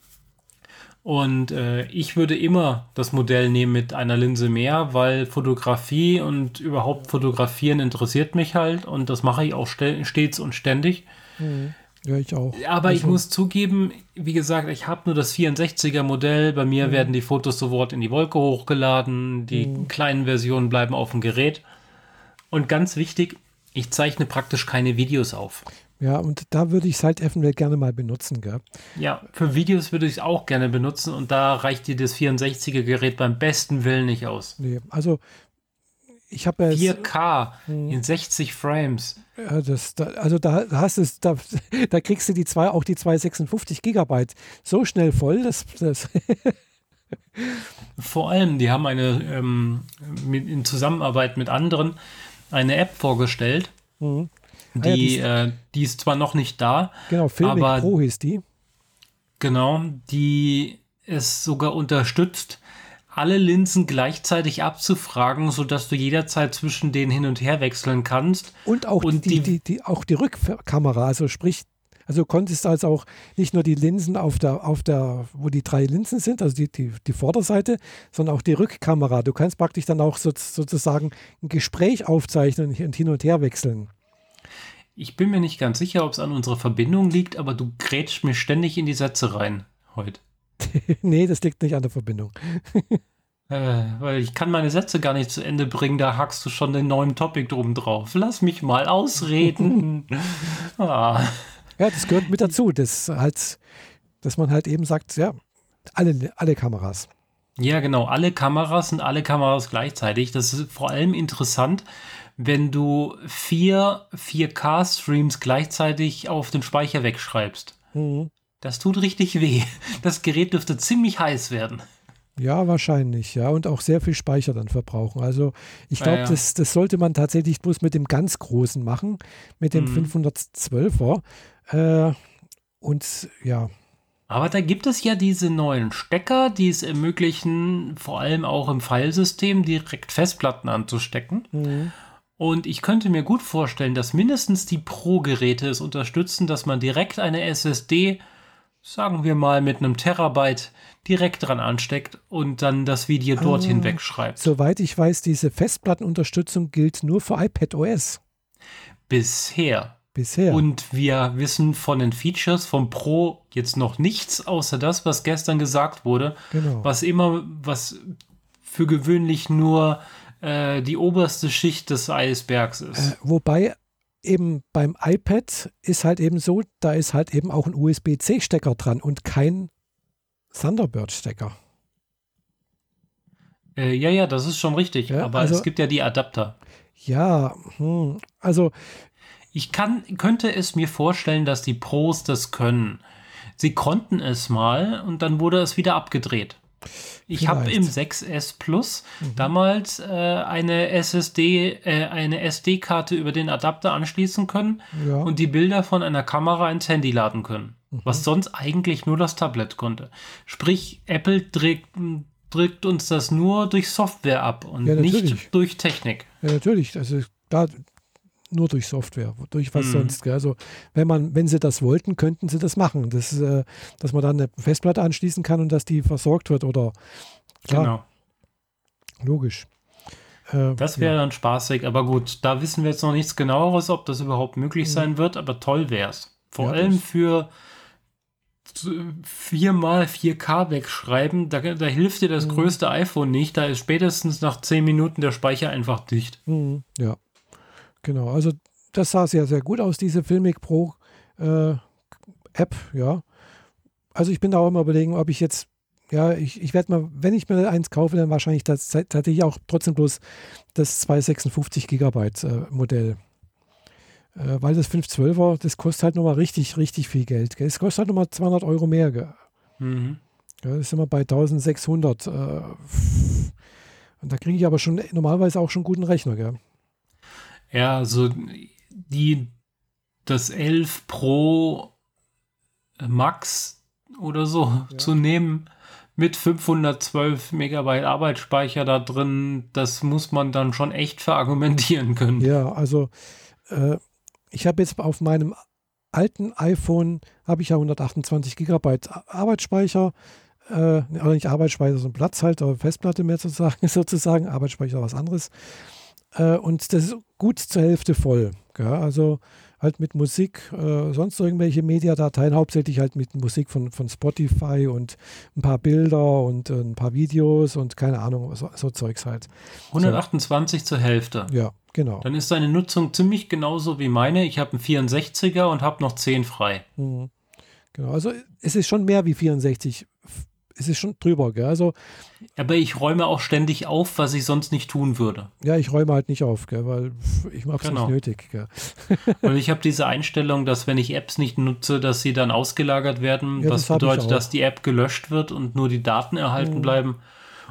Und äh, ich würde immer das Modell nehmen mit einer Linse mehr, weil Fotografie und überhaupt Fotografieren interessiert mich halt und das mache ich auch stets und ständig. Mhm. Ja, ich auch. Aber also, ich muss zugeben, wie gesagt, ich habe nur das 64er Modell. Bei mir mhm. werden die Fotos sofort in die Wolke hochgeladen. Die mhm. kleinen Versionen bleiben auf dem Gerät. Und ganz wichtig, ich zeichne praktisch keine Videos auf. Ja, und da würde ich es halt eventuell gerne mal benutzen, gell? Ja, für Videos würde ich es auch gerne benutzen und da reicht dir das 64er Gerät beim besten Willen nicht aus. Nee, also ich habe ja 4K hm. in 60 Frames. Ja, das, da, also da hast es, da, da kriegst du die zwei, auch die 256 Gigabyte so schnell voll, dass das Vor allem, die haben eine ähm, mit, in Zusammenarbeit mit anderen eine App vorgestellt. Mhm. Die, ah, ja, die, äh, die, ist zwar noch nicht da. Genau, Filmic aber, Pro hieß die. Genau, die es sogar unterstützt, alle Linsen gleichzeitig abzufragen, sodass du jederzeit zwischen denen hin und her wechseln kannst. Und auch und die, die, die, auch die Rückkamera, also sprich, also du konntest also auch nicht nur die Linsen auf der, auf der, wo die drei Linsen sind, also die, die, die Vorderseite, sondern auch die Rückkamera. Du kannst praktisch dann auch so, sozusagen ein Gespräch aufzeichnen und hin und her wechseln. Ich bin mir nicht ganz sicher, ob es an unserer Verbindung liegt, aber du grätschst mir ständig in die Sätze rein heute. nee, das liegt nicht an der Verbindung. äh, weil ich kann meine Sätze gar nicht zu Ende bringen, da hackst du schon den neuen Topic drum drauf. Lass mich mal ausreden. ah. Ja, das gehört mit dazu, dass, halt, dass man halt eben sagt, ja, alle, alle Kameras. Ja, genau, alle Kameras und alle Kameras gleichzeitig. Das ist vor allem interessant, wenn du vier 4K-Streams gleichzeitig auf den Speicher wegschreibst. Mhm. Das tut richtig weh. Das Gerät dürfte ziemlich heiß werden. Ja, wahrscheinlich, ja. Und auch sehr viel Speicher dann verbrauchen. Also ich glaube, ja, ja. das, das sollte man tatsächlich bloß mit dem ganz großen machen, mit dem mhm. 512er. Äh, und ja. Aber da gibt es ja diese neuen Stecker, die es ermöglichen, vor allem auch im Filesystem direkt Festplatten anzustecken. Mhm. Und ich könnte mir gut vorstellen, dass mindestens die Pro-Geräte es unterstützen, dass man direkt eine SSD, sagen wir mal mit einem Terabyte, direkt dran ansteckt und dann das Video dort ah, hinwegschreibt. Soweit ich weiß, diese Festplattenunterstützung gilt nur für iPadOS. Bisher. Bisher. Und wir wissen von den Features vom Pro jetzt noch nichts, außer das, was gestern gesagt wurde. Genau. Was immer, was für gewöhnlich nur äh, die oberste Schicht des Eisbergs ist. Äh, wobei eben beim iPad ist halt eben so, da ist halt eben auch ein USB-C-Stecker dran und kein Thunderbird-Stecker. Äh, ja, ja, das ist schon richtig. Ja, aber also, es gibt ja die Adapter. Ja, hm, also. Ich kann, könnte es mir vorstellen, dass die Pros das können. Sie konnten es mal und dann wurde es wieder abgedreht. Ich habe im 6S Plus mhm. damals äh, eine SSD, äh, eine SD-Karte über den Adapter anschließen können ja. und die Bilder von einer Kamera ins Handy laden können. Mhm. Was sonst eigentlich nur das Tablet konnte. Sprich, Apple drückt, drückt uns das nur durch Software ab und ja, nicht durch Technik. Ja, natürlich. Also da, nur durch Software, durch was mhm. sonst. Also wenn man, wenn sie das wollten, könnten sie das machen. Das, äh, dass man dann eine Festplatte anschließen kann und dass die versorgt wird oder klar. Genau. Logisch. Äh, das wäre ja. dann spaßig, aber gut, da wissen wir jetzt noch nichts genaueres, ob das überhaupt möglich mhm. sein wird, aber toll wäre es. Vor ja, allem für viermal 4K wegschreiben, da, da hilft dir das mhm. größte iPhone nicht. Da ist spätestens nach 10 Minuten der Speicher einfach dicht. Mhm. Ja. Genau, also das sah sehr, sehr gut aus, diese Filmic Pro äh, App, ja. Also ich bin da auch immer überlegen, ob ich jetzt, ja, ich, ich werde mal, wenn ich mir eins kaufe, dann wahrscheinlich das, tatsächlich auch trotzdem bloß das 256 Gigabyte äh, Modell. Äh, weil das 512er, das kostet halt nochmal richtig, richtig viel Geld. Gell? Es kostet halt nochmal 200 Euro mehr. Gell? Mhm. Ja, das ist immer bei 1600. Äh, und da kriege ich aber schon normalerweise auch schon guten Rechner. Gell? Ja, also die, das 11 Pro Max oder so ja. zu nehmen mit 512 Megabyte Arbeitsspeicher da drin, das muss man dann schon echt verargumentieren können. Ja, also äh, ich habe jetzt auf meinem alten iPhone habe ich ja 128 Gigabyte Arbeitsspeicher, äh, aber nicht Arbeitsspeicher, sondern Platzhalter, Festplatte mehr sozusagen, sozusagen Arbeitsspeicher was anderes. Äh, und das ist gut zur Hälfte voll. Gell? Also halt mit Musik, äh, sonst irgendwelche Mediadateien, hauptsächlich halt mit Musik von, von Spotify und ein paar Bilder und äh, ein paar Videos und keine Ahnung, so, so Zeugs halt. 128 so. zur Hälfte. Ja, genau. Dann ist deine Nutzung ziemlich genauso wie meine. Ich habe einen 64er und habe noch 10 frei. Mhm. Genau, also es ist schon mehr wie 64. es ist schon drüber. Gell? Also, Aber ich räume auch ständig auf, was ich sonst nicht tun würde. ja, ich räume halt nicht auf, gell? weil ich mache es Genau. nicht nötig. Gell? Und ich habe diese Einstellung, dass wenn ich Apps nicht nutze, dass sie dann ausgelagert werden, Ja, was das bedeutet, dass die App gelöscht wird und nur die Daten erhalten Mhm. bleiben.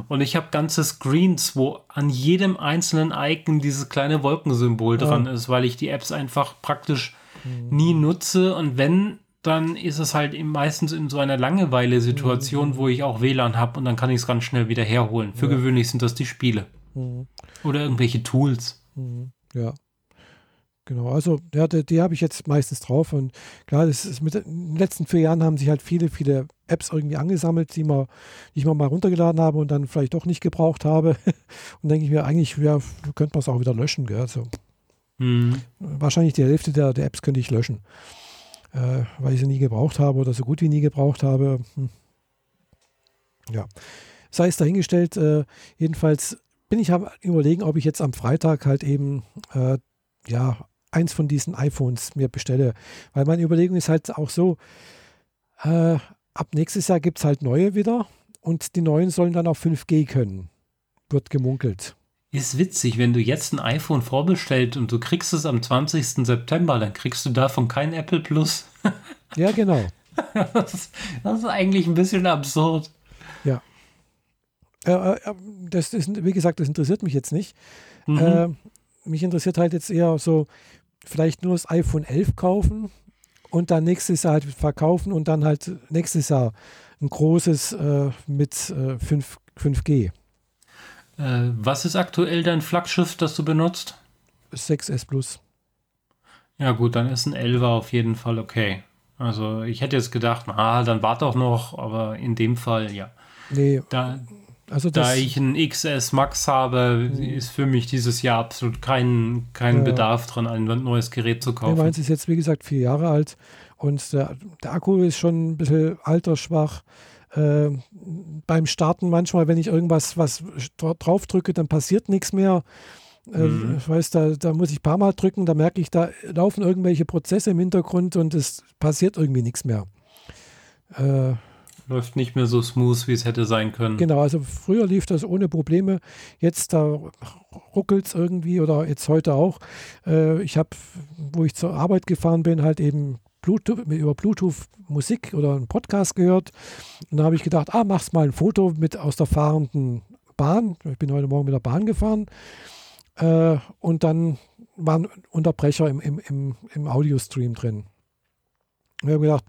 Und ich habe ganze Screens, wo an jedem einzelnen Icon dieses kleine Wolkensymbol Ja. dran ist, weil ich die Apps einfach praktisch Mhm. nie nutze. Und wenn, dann ist es halt meistens in so einer Langeweile-Situation, Mhm. wo ich auch WLAN habe und dann kann ich es ganz schnell wieder herholen. Für Ja. gewöhnlich sind das die Spiele Mhm. oder irgendwelche Tools. Mhm. Ja. Genau, also ja, die, die habe ich jetzt meistens drauf und klar, das ist mit, in den letzten vier Jahren haben sich halt viele, viele Apps irgendwie angesammelt, die, man, die ich mir mal runtergeladen habe und dann vielleicht doch nicht gebraucht habe. Und denke ich mir eigentlich, ja, könnte man es auch wieder löschen. Gell? Also, Mhm. wahrscheinlich die Hälfte der, der Apps könnte ich löschen, äh, weil ich sie nie gebraucht habe oder so gut wie nie gebraucht habe. Hm. Ja, sei es dahingestellt. Äh, jedenfalls bin ich am überlegen, ob ich jetzt am Freitag halt eben äh, ja eins von diesen iPhones mir bestelle, weil meine Überlegung ist halt auch so: äh, Ab nächstes Jahr gibt es halt neue wieder und die neuen sollen dann auch 5G können. Wird gemunkelt. Ist witzig, wenn du jetzt ein iPhone vorbestellt und du kriegst es am 20. September, dann kriegst du davon kein Apple Plus. Ja, genau. Das ist, das ist eigentlich ein bisschen absurd. Äh, äh, das ist, wie gesagt, das interessiert mich jetzt nicht. Mhm. Äh, mich interessiert halt jetzt eher so, vielleicht nur das iPhone 11 kaufen und dann nächstes Jahr halt verkaufen und dann halt nächstes Jahr ein großes äh, mit äh, 5, 5G. Äh, was ist aktuell dein Flaggschiff, das du benutzt? 6S Plus. Ja gut, dann ist ein 11er auf jeden Fall okay. Also ich hätte jetzt gedacht, na, dann wart doch noch, aber in dem Fall, ja. Nee, Da, also da ich ein XS Max habe, ist für mich dieses Jahr absolut kein, kein Ja. Bedarf dran, ein neues Gerät zu nee, kaufen. meins ist jetzt wie gesagt vier Jahre alt und der, der Akku ist schon ein bisschen altersschwach. Äh, beim Starten manchmal, wenn ich irgendwas was dra- drauf drücke, dann passiert nichts mehr. Äh, Mhm. Ich weiß, da, da muss ich ein paar Mal drücken, da merke ich, da laufen irgendwelche Prozesse im Hintergrund und es passiert irgendwie nichts mehr. Äh, Läuft nicht mehr so smooth, wie es hätte sein können. genau, also früher lief das ohne Probleme. Jetzt da ruckelt es irgendwie oder jetzt heute auch. Äh, ich habe, wo ich zur Arbeit gefahren bin, halt eben Bluetooth, über Bluetooth Musik oder einen Podcast gehört. Und da habe ich gedacht, ah, machst mal ein Foto mit aus der fahrenden Bahn. Ich bin heute Morgen mit der Bahn gefahren. Äh, und dann waren Unterbrecher im, im, im, im Audiostream drin. Und ich habe gedacht,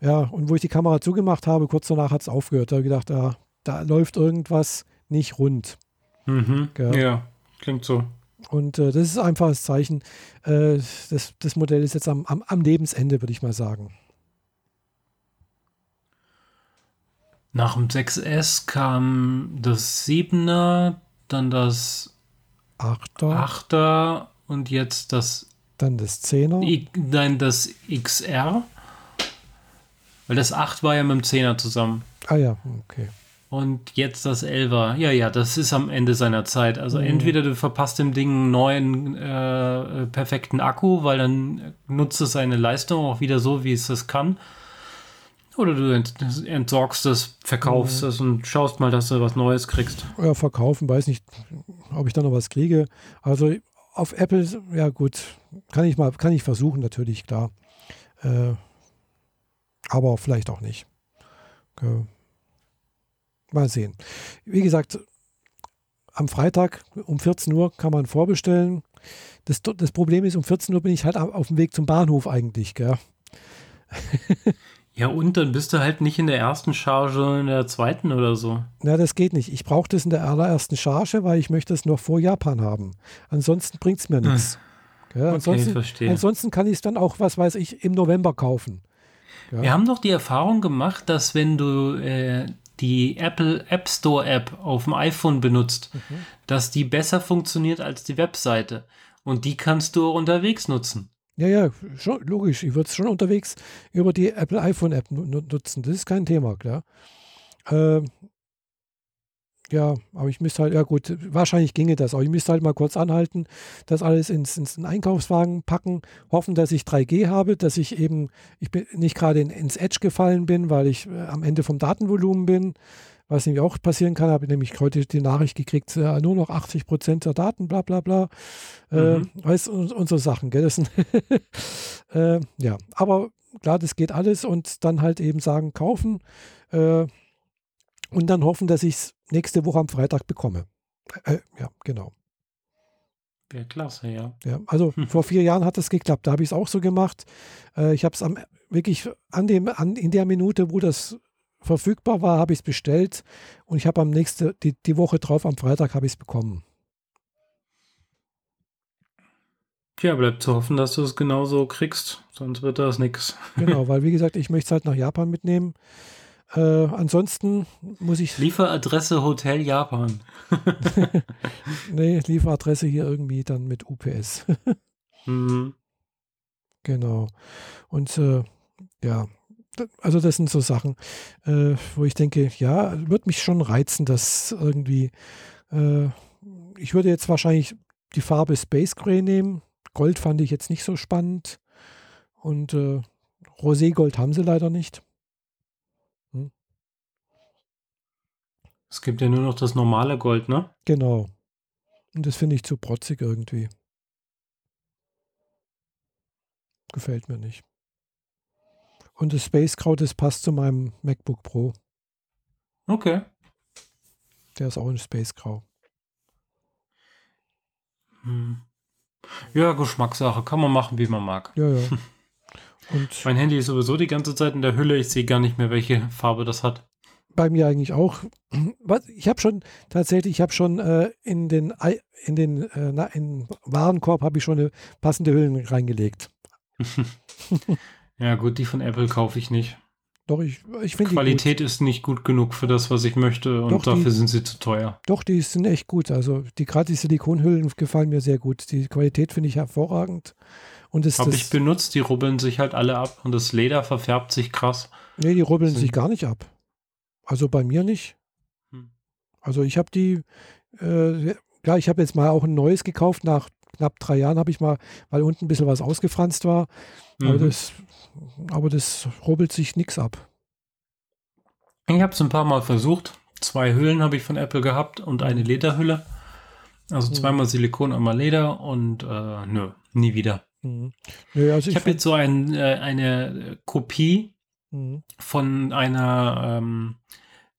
ja, und wo ich die Kamera zugemacht habe, kurz danach hat es aufgehört. Da habe ich gedacht, ja, da läuft irgendwas nicht rund. Mhm. Ja. Ja, klingt so. Und äh, das ist einfach das Zeichen. Äh, das, das Modell ist jetzt am, am, am Lebensende, würde ich mal sagen. Nach dem 6S kam das 7er, dann das Achter, 8er und jetzt das, dann das Zehner. I- nein, das XR. Weil das 8 war ja mit dem 10er zusammen. Ah ja, okay. Und jetzt das 11er. Ja, ja, das ist am Ende seiner Zeit. Also Mhm. entweder du verpasst dem Ding einen neuen äh, perfekten Akku, weil dann nutzt es seine Leistung auch wieder so, wie es das kann. Oder du ent entsorgst es, verkaufst Mhm. es und schaust mal, dass du was Neues kriegst. Ja, verkaufen, weiß nicht, ob ich da noch was kriege. Also auf Apple, ja gut, kann ich mal, kann ich versuchen, natürlich, klar. Äh, aber vielleicht auch nicht. Äh, mal sehen. Wie gesagt, am Freitag um 14 Uhr kann man vorbestellen. Das, das Problem ist, um 14 Uhr bin ich halt auf dem Weg zum Bahnhof eigentlich. Gell? Ja, und dann bist du halt nicht in der ersten Charge, in der zweiten oder so. Na, das geht nicht. Ich brauche das in der allerersten Charge, weil ich möchte es noch vor Japan haben. Ansonsten bringt es mir nichts. Gell? Okay, Ansonsten, verstehe. ansonsten kann ich es dann auch, was weiß ich, im November kaufen. Ja. Wir haben doch die Erfahrung gemacht, dass wenn du äh, die Apple App Store App auf dem iPhone benutzt, Mhm. dass die besser funktioniert als die Webseite. Und die kannst du auch unterwegs nutzen. Ja, ja, schon, logisch. Ich würde es schon unterwegs über die Apple iPhone App nu nu- nutzen. Das ist kein Thema, klar. Ähm, Ja, aber ich müsste halt, ja gut, wahrscheinlich ginge das auch. Ich müsste halt mal kurz anhalten, das alles ins, ins Einkaufswagen packen, hoffen, dass ich 3G habe, dass ich eben, ich bin nicht gerade in, ins Edge gefallen bin, weil ich äh, am Ende vom Datenvolumen bin. Was nämlich auch passieren kann, habe ich nämlich heute die Nachricht gekriegt, äh, nur noch 80 Prozent der Daten, bla bla bla. Äh, mhm. Weißt und, und so Sachen, gell? Das sind äh, ja, aber klar, das geht alles und dann halt eben sagen, kaufen äh, und dann hoffen, dass ich es nächste Woche am Freitag bekomme. Äh, ja, genau. Wäre klasse, ja. ja also hm. vor vier Jahren hat das geklappt. Da habe ich es auch so gemacht. Äh, ich habe es wirklich an dem, an, in der Minute, wo das verfügbar war, habe ich es bestellt und ich habe am nächsten, die, die Woche drauf, am Freitag, habe ich es bekommen. Ja, bleibt zu hoffen, dass du es genauso kriegst, sonst wird das nichts. Genau, weil wie gesagt, ich möchte es halt nach Japan mitnehmen. Äh, ansonsten muss ich. Lieferadresse Hotel Japan. nee, Lieferadresse hier irgendwie dann mit UPS. mhm. Genau. Und äh, ja, also das sind so Sachen, äh, wo ich denke, ja, würde mich schon reizen, dass irgendwie, äh, ich würde jetzt wahrscheinlich die Farbe Space Gray nehmen. Gold fand ich jetzt nicht so spannend. Und äh, Roségold haben sie leider nicht. Es gibt ja nur noch das normale Gold, ne? Genau. Und das finde ich zu protzig irgendwie. Gefällt mir nicht. Und das Space Grau, das passt zu meinem MacBook Pro. Okay. Der ist auch in Space Grau. Hm. Ja, Geschmackssache. Kann man machen, wie man mag. Ja, ja. Und mein Handy ist sowieso die ganze Zeit in der Hülle. Ich sehe gar nicht mehr, welche Farbe das hat bei mir eigentlich auch. Was, ich habe schon tatsächlich, ich habe schon äh, in den in den äh, na, in Warenkorb habe ich schon eine passende Hüllen reingelegt. ja gut, die von Apple kaufe ich nicht. Doch, ich, ich finde Qualität ist nicht gut genug für das, was ich möchte und doch, dafür die, sind sie zu teuer. Doch, die sind echt gut. Also die gerade die Silikonhüllen gefallen mir sehr gut. Die Qualität finde ich hervorragend. Und Habe ich benutzt, die rubbeln sich halt alle ab und das Leder verfärbt sich krass. Nee, die rubbeln sich gar nicht ab. Also bei mir nicht. Hm. Also ich habe die, äh, ja, ich habe jetzt mal auch ein neues gekauft. Nach knapp drei Jahren habe ich mal, weil unten ein bisschen was ausgefranst war. Mhm. Aber, das, aber das rubbelt sich nichts ab. Ich habe es ein paar Mal versucht. Zwei Hüllen habe ich von Apple gehabt und eine Lederhülle. Also mhm. zweimal Silikon, einmal Leder und äh, nö, nie wieder. Mhm. Nö, also ich, ich habe jetzt so ein, äh, eine Kopie mhm. von einer ähm,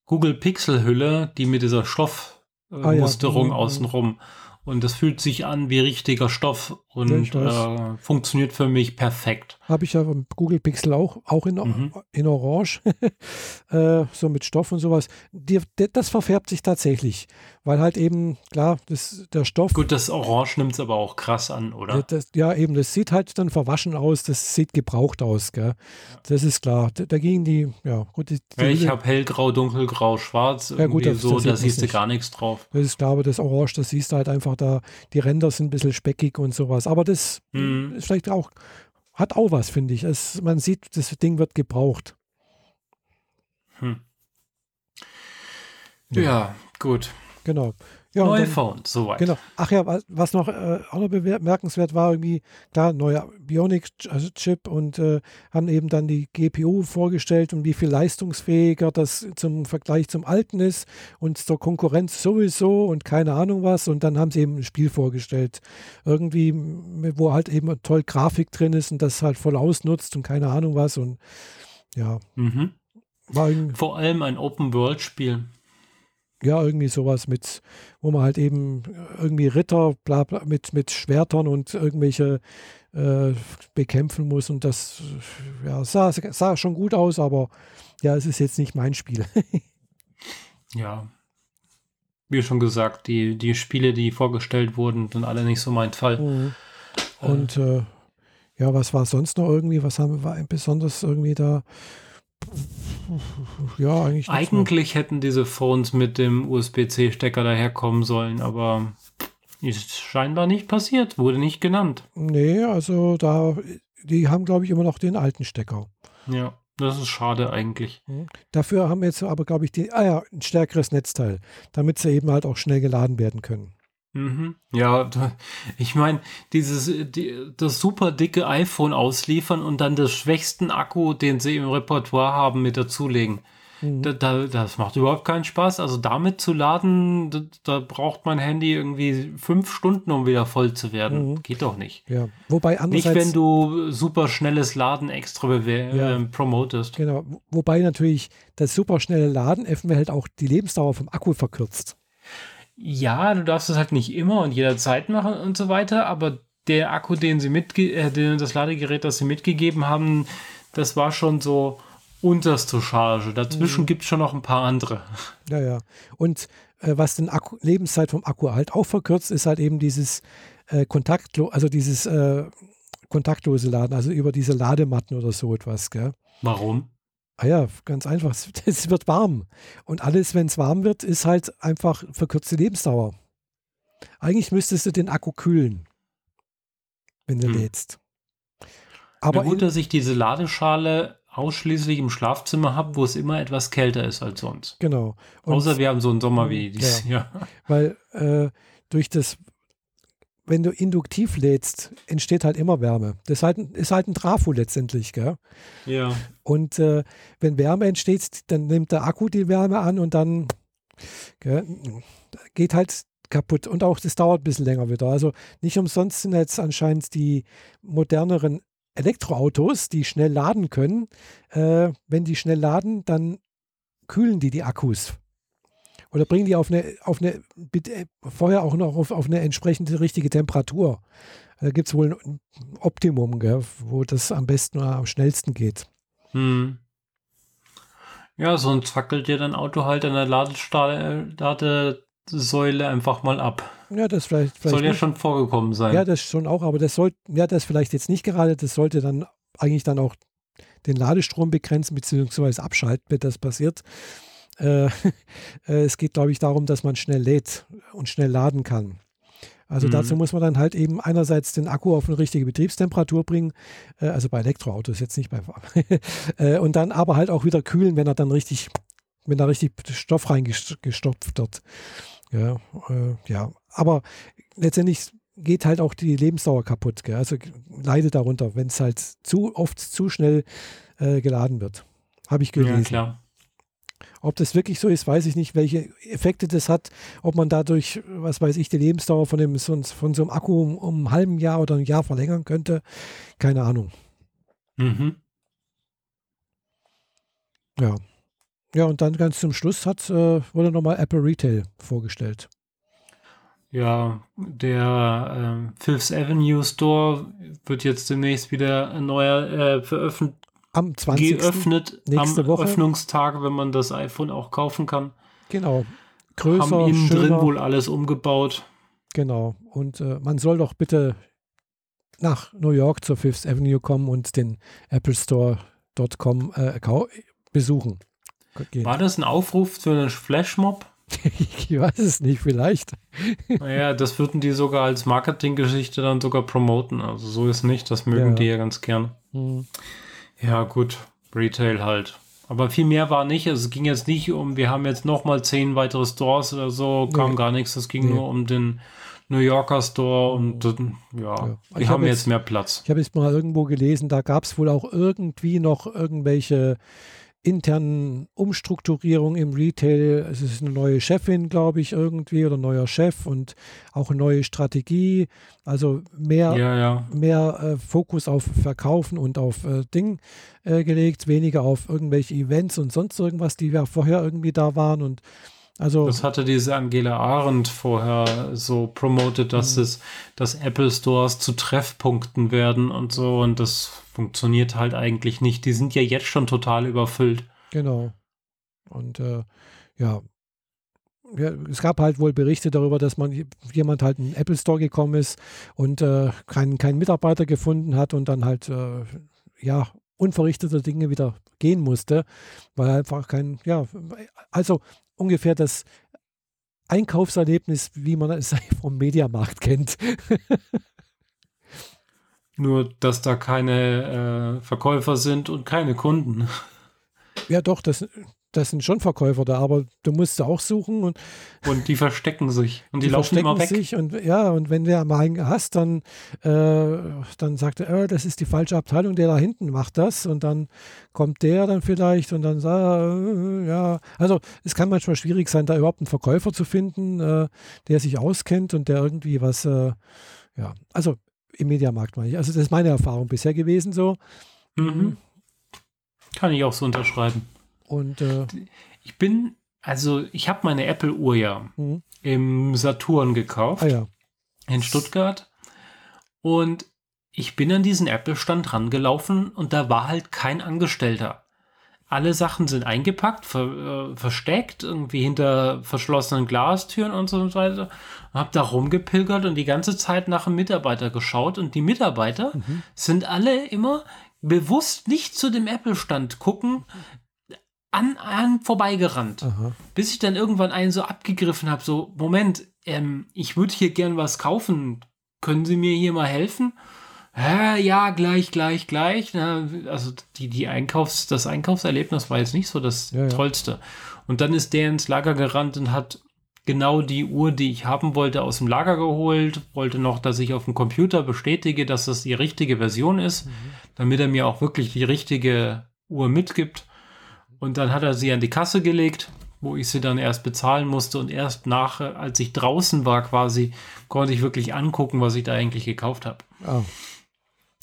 Google Pixel Hülle, die mit dieser Stoffmusterung äh, ah, ja. Mhm, außenrum. Und das fühlt sich an wie richtiger Stoff und ja, äh, funktioniert für mich perfekt. Habe ich ja vom Google Pixel auch, auch in, mhm. in Orange, äh, so mit Stoff und sowas. Die, das verfärbt sich tatsächlich, weil halt eben, klar, das, der Stoff. Gut, das Orange nimmt es aber auch krass an, oder? Ja, das, ja, eben, das sieht halt dann verwaschen aus, das sieht gebraucht aus, gell? Ja. Das ist klar. Da, dagegen die, ja, gut. Die, die ich habe hellgrau, dunkelgrau, schwarz, irgendwie ja, gut, das, so, das da siehst du gar nichts drauf. Das ist klar, aber das Orange, das siehst du halt einfach da, die Ränder sind ein bisschen speckig und sowas. Aber das mhm. ist vielleicht auch hat auch was, finde ich. Es, man sieht, das Ding wird gebraucht. Hm. Ja. ja, gut. Genau. Ja, Neue dann, Phones, soweit. Genau. Ach ja, was noch äh, auch noch bemerkenswert war, irgendwie, klar, neuer Bionic-Chip und äh, haben eben dann die GPU vorgestellt und wie viel leistungsfähiger das zum Vergleich zum alten ist und zur Konkurrenz sowieso und keine Ahnung was. Und dann haben sie eben ein Spiel vorgestellt. Irgendwie, wo halt eben toll Grafik drin ist und das halt voll ausnutzt und keine Ahnung was. Und ja. Mhm. Vor allem ein Open-World-Spiel ja, irgendwie sowas mit, wo man halt eben irgendwie Ritter bla, bla, mit, mit Schwertern und irgendwelche äh, bekämpfen muss. Und das ja, sah, sah schon gut aus, aber ja, es ist jetzt nicht mein Spiel. ja. Wie schon gesagt, die, die Spiele, die vorgestellt wurden, sind alle nicht so mein Fall. Mhm. Und äh, ja, was war sonst noch irgendwie? Was haben wir besonders irgendwie da? Ja, eigentlich. Eigentlich hätten diese Phones mit dem USB-C-Stecker daherkommen sollen, aber ist scheinbar nicht passiert, wurde nicht genannt. Nee, also da, die haben, glaube ich, immer noch den alten Stecker. Ja. Das ist schade eigentlich. Mhm. Dafür haben wir jetzt aber, glaube ich, die, ah ja, ein stärkeres Netzteil, damit sie eben halt auch schnell geladen werden können. Mhm. Ja, da, ich meine, dieses die, das super dicke iPhone ausliefern und dann das schwächsten Akku, den sie im Repertoire haben, mit dazulegen. Mhm. Da, da, das macht überhaupt keinen Spaß. Also damit zu laden, da, da, braucht mein Handy irgendwie fünf Stunden, um wieder voll zu werden. Mhm. Geht doch nicht. Ja, wobei andererseits... Nicht, wenn du super schnelles Laden extra ja. äh, promotest. Genau, wobei natürlich das super schnelle Laden eventuell halt auch die Lebensdauer vom Akku verkürzt. Ja, du darfst es halt nicht immer und jederzeit machen und so weiter, aber der Akku, den sie mitge äh, das Ladegerät, das sie mitgegeben haben, das war schon so unterste Charge. Dazwischen mhm. gibt es schon noch ein paar andere. Ja, ja. Und äh, was den Akku, Lebenszeit vom Akku halt auch verkürzt, ist halt eben dieses äh, kontaktlo also dieses äh, kontaktlose Laden, also über diese Ladematten oder so etwas, gell? Warum? Ah ja, ganz einfach. Es wird warm. Und alles, wenn es warm wird, ist halt einfach verkürzte Lebensdauer. Eigentlich müsstest du den Akku kühlen, wenn du hm. lädst. Aber gut, dass ich diese Ladeschale ausschließlich im Schlafzimmer habe, wo es immer etwas kälter ist als sonst. Genau. Und Außer wir haben so einen Sommer wie dieses ja, Jahr. Weil äh, durch das, wenn du induktiv lädst, entsteht halt immer Wärme. Das ist halt, ist halt ein Trafo letztendlich, gell? Ja. Und äh, wenn Wärme entsteht, dann nimmt der Akku die Wärme an und dann gell, geht halt kaputt. Und auch das dauert ein bisschen länger wieder. Also nicht umsonst sind jetzt anscheinend die moderneren Elektroautos, die schnell laden können, äh, wenn die schnell laden, dann kühlen die die Akkus. Oder bringen die auf eine, auf eine äh, vorher auch noch auf, auf eine entsprechende richtige Temperatur. Da gibt es wohl ein Optimum, gell, wo das am besten oder am schnellsten geht. Hm. Ja, sonst fackelt dir dein Auto halt an der Ladestahl, Lade, Säule einfach mal ab. Ja, das vielleicht, vielleicht soll ja nicht. schon vorgekommen sein. Ja, das schon auch, aber das sollte, ja, das vielleicht jetzt nicht gerade, das sollte dann eigentlich dann auch den Ladestrom begrenzen bzw. abschalten, wenn das passiert. Äh, äh, es geht, glaube ich, darum, dass man schnell lädt und schnell laden kann. Also mhm. dazu muss man dann halt eben einerseits den Akku auf eine richtige Betriebstemperatur bringen, äh, also bei Elektroautos jetzt nicht bei äh, und dann aber halt auch wieder kühlen, wenn er dann richtig, wenn da richtig Stoff reingestopft wird. Ja, äh, ja, aber letztendlich geht halt auch die Lebensdauer kaputt. Gell? Also leidet darunter, wenn es halt zu oft zu schnell äh, geladen wird. Habe ich gelesen. Ja, klar. Ob das wirklich so ist, weiß ich nicht, welche Effekte das hat. Ob man dadurch, was weiß ich, die Lebensdauer von, dem, von so einem Akku um, um ein halben Jahr oder ein Jahr verlängern könnte. Keine Ahnung. Mhm. Ja. Ja, und dann ganz zum Schluss hat, äh, wurde nochmal Apple Retail vorgestellt. Ja, der äh, Fifth Avenue Store wird jetzt demnächst wieder neuer äh, veröffentlicht. Am 20. Geöffnet nächste am Woche. Öffnungstag, wenn man das iPhone auch kaufen kann. Genau. Größer, Haben innen schöner. drin wohl alles umgebaut. Genau. Und äh, man soll doch bitte nach New York zur Fifth Avenue kommen und den Apple Store.com äh, besuchen. Gehen. War das ein Aufruf für einen Flashmob? ich weiß es nicht, vielleicht. Naja, das würden die sogar als Marketinggeschichte dann sogar promoten. Also so ist nicht, das mögen ja. die ja ganz gern. Hm. Ja, gut, Retail halt. Aber viel mehr war nicht. Also es ging jetzt nicht um, wir haben jetzt nochmal zehn weitere Stores oder so, kam nee. gar nichts. Es ging nee. nur um den New Yorker Store und ja, ja. wir haben jetzt, jetzt mehr Platz. Ich habe jetzt mal irgendwo gelesen, da gab es wohl auch irgendwie noch irgendwelche internen Umstrukturierung im Retail. Es ist eine neue Chefin, glaube ich, irgendwie oder neuer Chef und auch eine neue Strategie. Also mehr, ja, ja. mehr äh, Fokus auf Verkaufen und auf äh, Ding äh, gelegt, weniger auf irgendwelche Events und sonst irgendwas, die ja vorher irgendwie da waren und also, das hatte diese Angela Arendt vorher so promotet, dass mhm. es, dass Apple Stores zu Treffpunkten werden und so und das funktioniert halt eigentlich nicht. Die sind ja jetzt schon total überfüllt. Genau. Und äh, ja. ja. es gab halt wohl Berichte darüber, dass man jemand halt in den Apple Store gekommen ist und äh, keinen kein Mitarbeiter gefunden hat und dann halt äh, ja unverrichtete Dinge wieder gehen musste, weil einfach kein, ja, also ungefähr das Einkaufserlebnis, wie man es vom Mediamarkt kennt. Nur, dass da keine äh, Verkäufer sind und keine Kunden. Ja, doch, das, das sind schon Verkäufer da, aber du musst auch suchen und. Und die verstecken sich. Und die, die laufen immer weg. Sich und ja, und wenn der mal einen hast, dann, äh, dann sagt er, äh, das ist die falsche Abteilung, der da hinten macht das. Und dann kommt der dann vielleicht und dann sagt er, äh, ja. Also es kann manchmal schwierig sein, da überhaupt einen Verkäufer zu finden, äh, der sich auskennt und der irgendwie was, äh, ja, also im Mediamarkt meine ich. Also das ist meine Erfahrung bisher gewesen so. Mhm. Kann ich auch so unterschreiben. Und äh, ich bin, also ich habe meine Apple-Uhr ja mhm. im Saturn gekauft. Ah, ja. In Stuttgart. Und ich bin an diesen Apple-Stand rangelaufen und da war halt kein Angestellter. Alle Sachen sind eingepackt, ver, äh, versteckt, irgendwie hinter verschlossenen Glastüren und so weiter. Hab da rumgepilgert und die ganze Zeit nach einem Mitarbeiter geschaut und die Mitarbeiter mhm. sind alle immer bewusst nicht zu dem Apple-Stand gucken, an, an vorbeigerannt. Aha. Bis ich dann irgendwann einen so abgegriffen habe, so, Moment, ähm, ich würde hier gern was kaufen. Können Sie mir hier mal helfen? Hä, ja, gleich, gleich, gleich. Na, also die, die Einkaufs-, das Einkaufserlebnis war jetzt nicht so das ja, ja. Tollste. Und dann ist der ins Lager gerannt und hat genau die Uhr, die ich haben wollte, aus dem Lager geholt, wollte noch, dass ich auf dem Computer bestätige, dass das die richtige Version ist, mhm. damit er mir auch wirklich die richtige Uhr mitgibt. Und dann hat er sie an die Kasse gelegt, wo ich sie dann erst bezahlen musste und erst nach, als ich draußen war quasi, konnte ich wirklich angucken, was ich da eigentlich gekauft habe. Oh.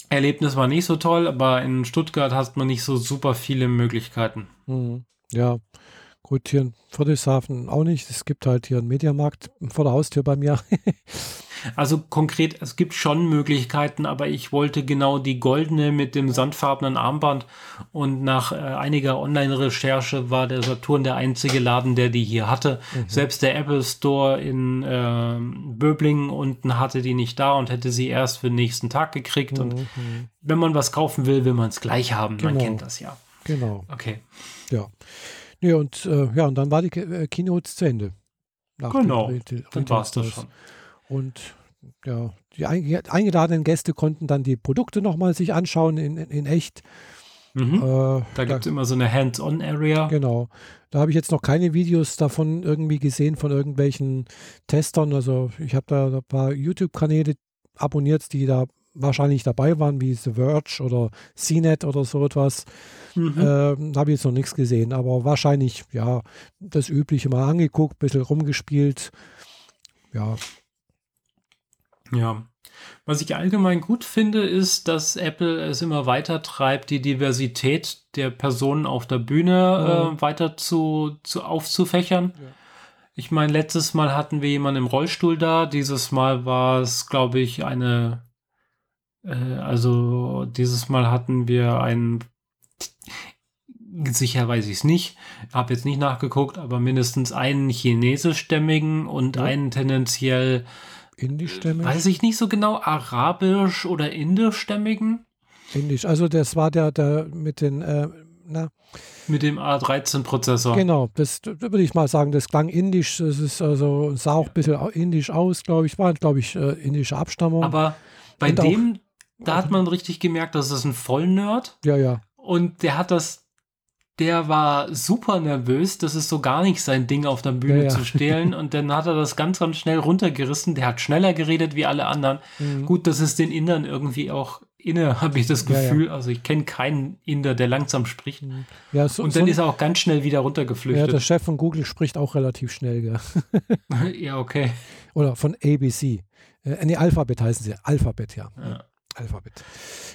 Erlebnis war nicht so toll, aber in Stuttgart hat man nicht so super viele Möglichkeiten. Mhm. Ja, gut, hier in Friedrichshafen auch nicht. Es gibt halt hier einen Mediamarkt vor der Haustür bei mir. Also konkret, es gibt schon Möglichkeiten, aber ich wollte genau die goldene mit dem sandfarbenen Armband und nach äh, einiger Online-Recherche war der Saturn der einzige Laden, der die hier hatte. Mhm. Selbst der Apple Store in äh, Böblingen unten hatte die nicht da und hätte sie erst für den nächsten Tag gekriegt. Mhm. Und wenn man was kaufen will, will man es gleich haben. Genau. Man kennt das ja. Genau. Okay. Ja. Ja, und, äh, ja, und dann war die äh, Keynote zu Ende. genau. Dann war es das schon. Und ja, die eingeladenen Gäste konnten dann die Produkte nochmal sich anschauen in, in, in echt. Mhm. Äh, da gibt es immer so eine Hands-on-Area. Genau. Da habe ich jetzt noch keine Videos davon irgendwie gesehen von irgendwelchen Testern. Also ich habe da ein paar YouTube-Kanäle abonniert, die da wahrscheinlich dabei waren, wie The Verge oder CNET oder so etwas. Mhm. Ähm, habe ich jetzt noch nichts gesehen, aber wahrscheinlich, ja, das Übliche mal angeguckt, ein bisschen rumgespielt. Ja, ja. Was ich allgemein gut finde, ist, dass Apple es immer weiter treibt, die Diversität der Personen auf der Bühne ja. äh, weiter zu, zu aufzufächern. Ja. Ich meine, letztes Mal hatten wir jemanden im Rollstuhl da, dieses Mal war es, glaube ich, eine, äh, also dieses Mal hatten wir einen, sicher weiß ich es nicht, habe jetzt nicht nachgeguckt, aber mindestens einen chinesischstämmigen und ja. einen tendenziell Indischstämmig? Weiß ich nicht so genau, arabisch oder indischstämmigen? Indisch, also das war der, der mit den, äh, na, mit dem A13-Prozessor. Genau, das, das, würde ich mal sagen, das klang indisch, es ist also, sah auch ein bisschen indisch aus, glaube ich, war, glaube ich, äh, indische Abstammung. Aber bei Und dem, auch, da hat man richtig gemerkt, dass es ein Vollnerd. Ja, ja. Und der hat das der war super nervös. Das ist so gar nicht sein Ding, auf der Bühne ja, ja. zu stehlen. Und dann hat er das ganz, ganz schnell runtergerissen. Der hat schneller geredet wie alle anderen. Mhm. Gut, das ist den Indern irgendwie auch inne, habe ich das Gefühl. Ja, also ich kenne keinen Inder, der langsam spricht. Mhm. Ja, so, und dann so ist er auch ganz schnell wieder runtergeflüchtet. Ja, der Chef von Google spricht auch relativ schnell. Gell? ja, okay. Oder von ABC. Äh, nee, Alphabet heißen sie. Alphabet, ja. ja. Alphabet.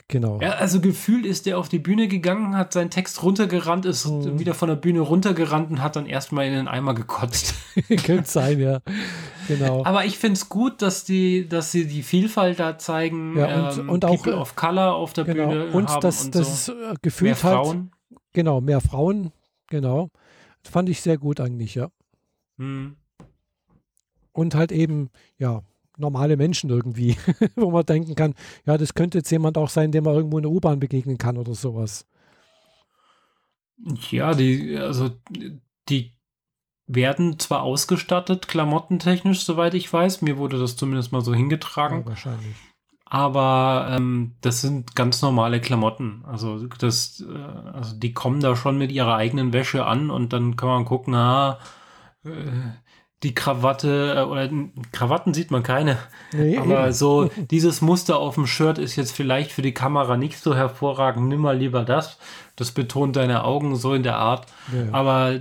Genau. Ja, also gefühlt ist der auf die Bühne gegangen, hat seinen Text runtergerannt, ist mhm. wieder von der Bühne runtergerannt und hat dann erstmal in den Eimer gekotzt. Könnte sein, ja. Genau. Aber ich finde es gut, dass die, dass sie die Vielfalt da zeigen. Ja, und, ähm, und auch People of Color auf der genau. Bühne. Und haben das, und das so. Gefühl mehr Frauen. Genau, mehr Frauen, genau. Das fand ich sehr gut eigentlich, ja. Mhm. Und halt eben, ja, normale Menschen irgendwie, wo man denken kann, ja, das könnte jetzt jemand auch sein, dem man irgendwo in der U-Bahn begegnen kann oder sowas. Ja, die, also die werden zwar ausgestattet, klamottentechnisch, soweit ich weiß. Mir wurde das zumindest mal so hingetragen. Ja, wahrscheinlich. Aber ähm, das sind ganz normale Klamotten. Also das, äh, also die kommen da schon mit ihrer eigenen Wäsche an und dann kann man gucken, ah, äh, die Krawatte äh, oder Krawatten sieht man keine. Nee, aber eben. so dieses Muster auf dem Shirt ist jetzt vielleicht für die Kamera nicht so hervorragend. Nimm mal lieber das. Das betont deine Augen so in der Art. Ja. Aber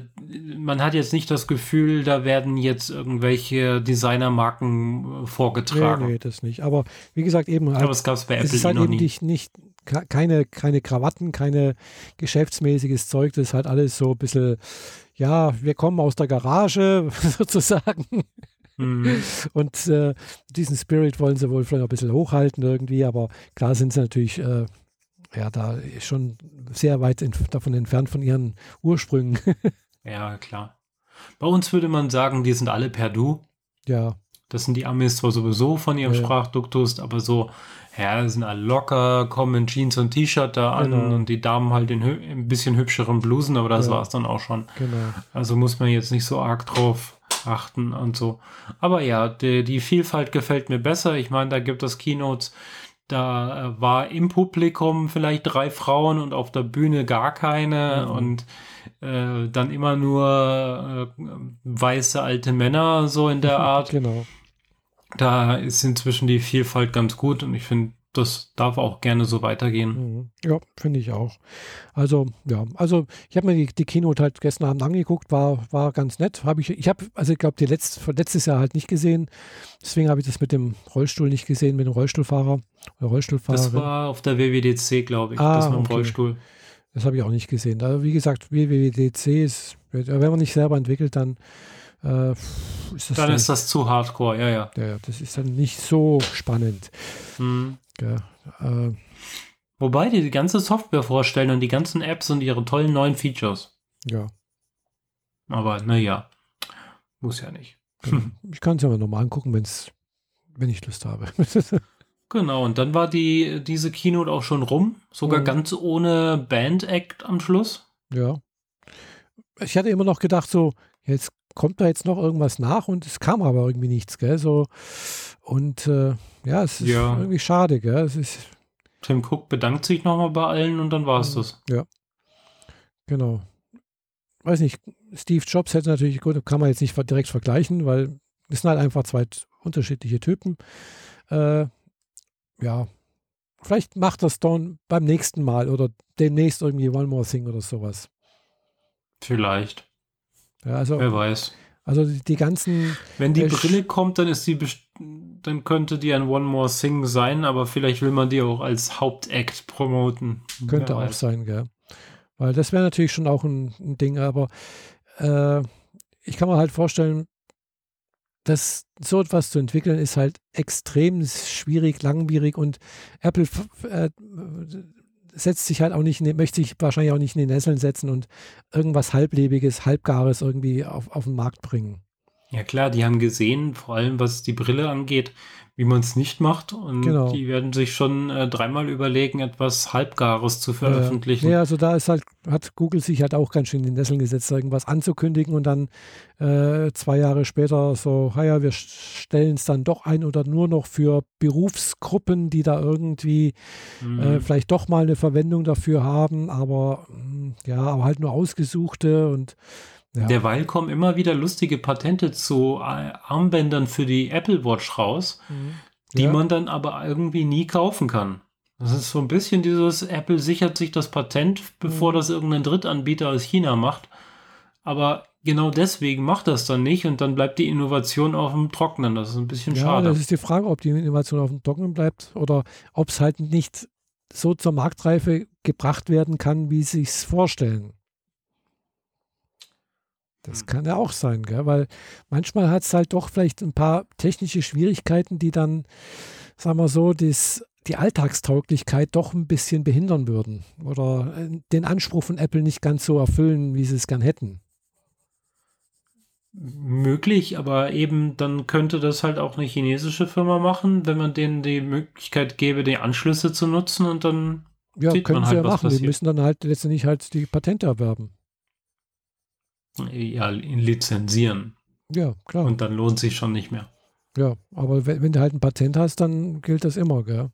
man hat jetzt nicht das Gefühl, da werden jetzt irgendwelche Designermarken äh, vorgetragen. Nee, nee, das nicht. Aber wie gesagt, eben halt, Aber es gab es bei Apple es ist halt noch eben nie. Nicht, nicht, keine, keine Krawatten, keine geschäftsmäßiges Zeug. Das ist halt alles so ein bisschen ja, wir kommen aus der Garage sozusagen. Mhm. Und äh, diesen Spirit wollen sie wohl vielleicht ein bisschen hochhalten irgendwie, aber klar sind sie natürlich äh, ja da schon sehr weit davon entfernt von ihren Ursprüngen. ja, klar. Bei uns würde man sagen, die sind alle per Du. Ja. Das sind die Amis zwar sowieso von ihrem ja, Sprachduktus, aber so ja, sind alle locker, kommen in Jeans und T-Shirt da an genau. und die Damen halt in ein bisschen hübscheren Blusen, aber das ja. war es dann auch schon. Genau. Also muss man jetzt nicht so arg drauf achten und so. Aber ja, die, die Vielfalt gefällt mir besser. Ich meine, da gibt es Keynotes, da äh, war im Publikum vielleicht drei Frauen und auf der Bühne gar keine mhm. und äh, dann immer nur äh, weiße alte Männer so in der Art. genau da ist inzwischen die Vielfalt ganz gut und ich finde, das darf auch gerne so weitergehen. Mhm. Ja, finde ich auch. Also, ja, also ich habe mir die, die Keynote halt gestern Abend angeguckt, war, war ganz nett. Habe ich, ich habe, also ich glaube, die letzt, letztes Jahr halt nicht gesehen. Deswegen habe ich das mit dem Rollstuhl nicht gesehen, mit dem Rollstuhlfahrer oder Rollstuhlfahrer. Das war auf der WWDC, glaube ich, ah, das mit dem okay. Rollstuhl. Das habe ich auch nicht gesehen. Also, wie gesagt, WWDC ist, wenn man nicht selber entwickelt, dann äh, ist dann, dann, ist das zu hardcore, ja, ja. Ja, das ist dann nicht so spannend. Mhm. Ja, äh, Wobei die die ganze Software vorstellen und die ganzen Apps und ihre tollen neuen Features. Ja. Aber naja, muss ja nicht. Genau. Ich kann es ja mal nochmal angucken, wenn's, wenn ich Lust habe. genau, und dann war die, diese Keynote auch schon rum, sogar mhm. ganz ohne Band-Act am Schluss. Ja. Ich hatte immer noch gedacht, so, jetzt kommt da jetzt noch irgendwas nach und es kam aber irgendwie nichts, gell? So, und äh, ja, es ist ja. irgendwie schade, gell? Es ist, Tim Cook bedankt sich nochmal bei allen und dann war es das. Ja. Genau. Weiß nicht, Steve Jobs hätte natürlich, gut, kann man jetzt nicht direkt vergleichen, weil es sind halt einfach zwei unterschiedliche Typen. Äh, ja, vielleicht macht das dann beim nächsten Mal oder demnächst irgendwie One More Thing oder sowas. Vielleicht. Ja, also, Wer weiß. Also die, die ganzen. Wenn die äh, Brille kommt, dann ist die dann könnte die ein One More Thing sein, aber vielleicht will man die auch als Hauptakt promoten. Könnte auch sein, gell. Weil das wäre natürlich schon auch ein, ein Ding, aber äh, ich kann mir halt vorstellen, dass so etwas zu entwickeln ist halt extrem schwierig, langwierig und Apple äh, setzt sich halt auch nicht, möchte sich wahrscheinlich auch nicht in die Nesseln setzen und irgendwas Halblebiges, Halbgares irgendwie auf, auf den Markt bringen. Ja klar, die haben gesehen, vor allem was die Brille angeht, wie man es nicht macht. Und genau. die werden sich schon äh, dreimal überlegen, etwas Halbgares zu veröffentlichen. Ja, also da ist halt, hat Google sich halt auch ganz schön in den Nesseln gesetzt, irgendwas anzukündigen und dann äh, zwei Jahre später so, ja, wir stellen es dann doch ein oder nur noch für Berufsgruppen, die da irgendwie mhm. äh, vielleicht doch mal eine Verwendung dafür haben, aber hm, ja, aber halt nur ausgesuchte und ja. Derweil kommen immer wieder lustige Patente zu äh, Armbändern für die Apple Watch raus, mhm. die ja. man dann aber irgendwie nie kaufen kann. Das ist so ein bisschen dieses, Apple sichert sich das Patent, bevor mhm. das irgendein Drittanbieter aus China macht. Aber genau deswegen macht das dann nicht und dann bleibt die Innovation auf dem Trocknen. Das ist ein bisschen ja, schade. Das ist die Frage, ob die Innovation auf dem Trocknen bleibt oder ob es halt nicht so zur Marktreife gebracht werden kann, wie sie es vorstellen. Das mhm. kann ja auch sein, gell? weil manchmal hat es halt doch vielleicht ein paar technische Schwierigkeiten, die dann, sagen wir so, das, die Alltagstauglichkeit doch ein bisschen behindern würden oder äh, den Anspruch von Apple nicht ganz so erfüllen, wie sie es gern hätten. Möglich, aber eben dann könnte das halt auch eine chinesische Firma machen, wenn man denen die Möglichkeit gäbe, die Anschlüsse zu nutzen und dann ja, können halt, sie ja machen. Die müssen dann halt letztendlich halt die Patente erwerben ja, lizenzieren. Ja, klar. Und dann lohnt sich schon nicht mehr. Ja, aber wenn, wenn, du halt ein Patent hast, dann gilt das immer, gell?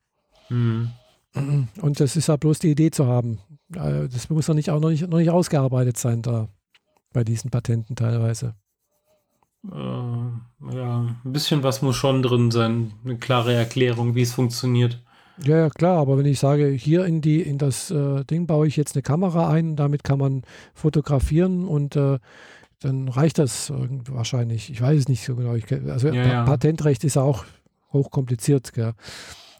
Mhm. Und das ist ja bloß die Idee zu haben. Äh, Das muss ja nicht auch noch nicht, noch nicht ausgearbeitet sein da bei diesen Patenten teilweise. Äh, ja, ein bisschen was muss schon drin sein. Eine klare Erklärung, wie es funktioniert. Ja, ja, klar, aber wenn ich sage, hier in die, in das äh, Ding baue ich jetzt eine Kamera ein, damit kann man fotografieren und äh, dann reicht das wahrscheinlich. Ich weiß es nicht so genau. Ich, also Ja, ja. Patentrecht ist ja auch hochkompliziert, gell?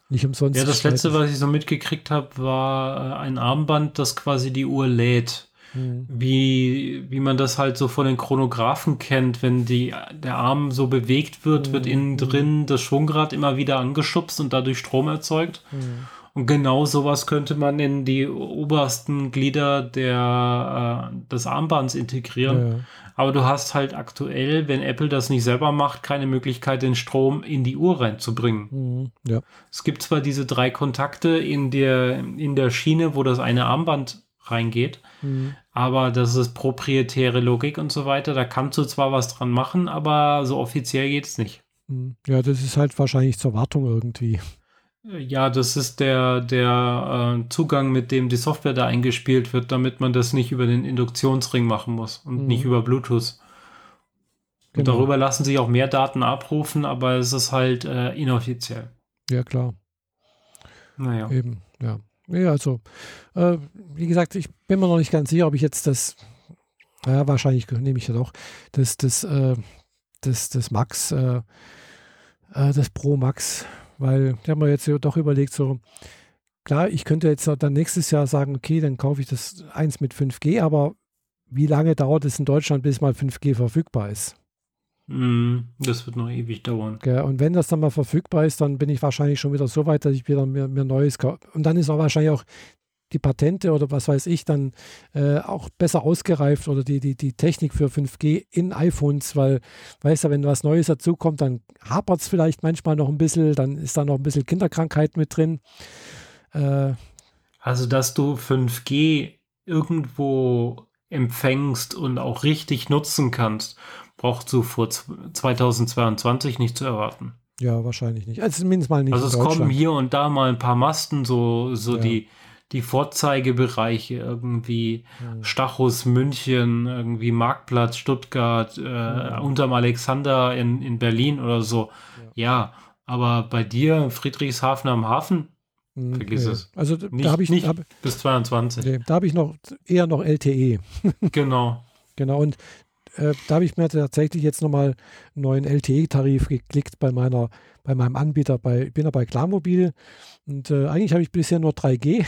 Nicht umsonst. Ja, das letzte, was ich so mitgekriegt habe, war äh, ein Armband, das quasi die Uhr lädt. Hm. Wie, wie man das halt so von den Chronographen kennt, wenn die, der Arm so bewegt wird, wird Mhm. innen drin das Schwungrad immer wieder angeschubst und dadurch Strom erzeugt. Hm. Und genau sowas könnte man in die obersten Glieder der, äh, des Armbands integrieren. Ja, Aber du hast halt aktuell, wenn Apple das nicht selber macht, keine Möglichkeit, den Strom in die Uhr reinzubringen. hm, ja. Es gibt zwar diese drei Kontakte in der, in der Schiene, wo das eine Armband reingeht, Hm. aber das ist proprietäre Logik und so weiter. Da kannst du zwar was dran machen, aber so offiziell geht es nicht. Hm. ja, das ist halt wahrscheinlich zur Wartung irgendwie. Ja, das ist der, der äh, Zugang, mit dem die Software da eingespielt wird, damit man das nicht über den Induktionsring machen muss und Mhm. nicht über Bluetooth. Und Genau. darüber lassen sich auch mehr Daten abrufen, aber es ist halt äh, inoffiziell. Ja, klar. Naja. Eben, ja. Ja, also, äh, wie gesagt, ich bin mir noch nicht ganz sicher, ob ich jetzt das, ja, wahrscheinlich nehme ich ja doch, das, das, äh, das, das Max, äh, äh, das Pro Max, weil ich habe mir jetzt doch überlegt, so, klar, ich könnte jetzt dann nächstes Jahr sagen, okay, dann kaufe ich das eins mit 5G, aber wie lange dauert es in Deutschland, bis mal 5G verfügbar ist? Mm, Das wird noch ewig dauern. Gell? Und wenn das dann mal verfügbar ist, dann bin ich wahrscheinlich schon wieder so weit, dass ich wieder mir, mir Neues kaufe. Und dann ist auch wahrscheinlich auch die Patente oder was weiß ich dann äh, auch besser ausgereift oder die, die, die Technik für 5G in iPhones, weil, weißt du, wenn was Neues dazukommt, dann hapert es vielleicht manchmal noch ein bisschen, dann ist da noch ein bisschen Kinderkrankheit mit drin. Äh, Also, dass du 5G irgendwo empfängst und auch richtig nutzen kannst, brauchst du vor z- 2022 nicht zu erwarten. ja, wahrscheinlich nicht. Also zumindest mal nicht Also es kommen hier und da mal ein paar Masten, so, so Ja. die, die Vorzeigebereiche, irgendwie Hm. Stachus, München, irgendwie Marktplatz, Stuttgart, äh, unterm Alexander in, in Berlin oder so. Ja. aber bei dir, Friedrichshafen am Hafen, Hm, vergiss es. Also nicht, da habe ich, nicht hab, bis 22. nee, da hab ich noch eher noch LTE. Genau. Genau, und äh, da habe ich mir tatsächlich jetzt nochmal einen neuen LTE-Tarif geklickt bei meiner, bei meinem Anbieter, bei, ich bin ja bei Klarmobil und äh, eigentlich habe ich bisher nur 3G,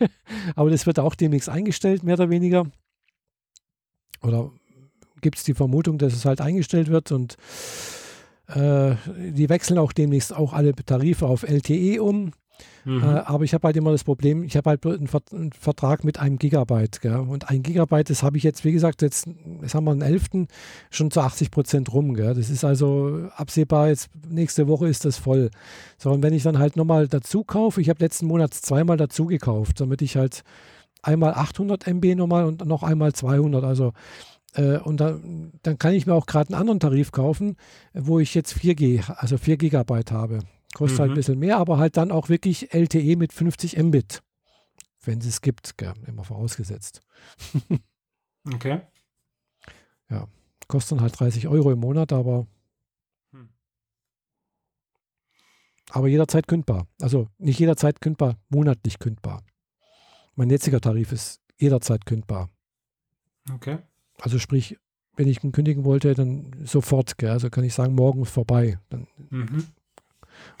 aber das wird auch demnächst eingestellt, mehr oder weniger. Oder gibt es die Vermutung, dass es halt eingestellt wird und äh, die wechseln auch demnächst auch alle Tarife auf LTE um. Mhm. Äh, aber ich habe halt immer das Problem, ich habe halt einen, Vert einen Vertrag mit einem Gigabyte. Gell? Und ein Gigabyte, das habe ich jetzt, wie gesagt, jetzt, jetzt haben wir den 11. schon zu 80 Prozent rum. Gell? Das ist also absehbar, jetzt nächste Woche ist das voll. So, und wenn ich dann halt nochmal dazu kaufe, ich habe letzten Monat zweimal dazu gekauft, damit ich halt einmal 800 MB nochmal und noch einmal 200. Also äh, und dann, dann kann ich mir auch gerade einen anderen Tarif kaufen, wo ich jetzt 4G, also 4 Gigabyte habe. Kostet halt ein Mhm. bisschen mehr, aber halt dann auch wirklich LTE mit 50 Mbit. Wenn es es gibt, gell, immer vorausgesetzt. Okay. Kostet dann halt 30 Euro im Monat, aber, Hm. aber jederzeit kündbar. Also nicht jederzeit kündbar, monatlich kündbar. Mein jetziger Tarif ist jederzeit kündbar. Okay. Also sprich, wenn ich ihn kündigen wollte, dann sofort. Gell? Also kann ich sagen, morgen ist vorbei. Dann Mhm.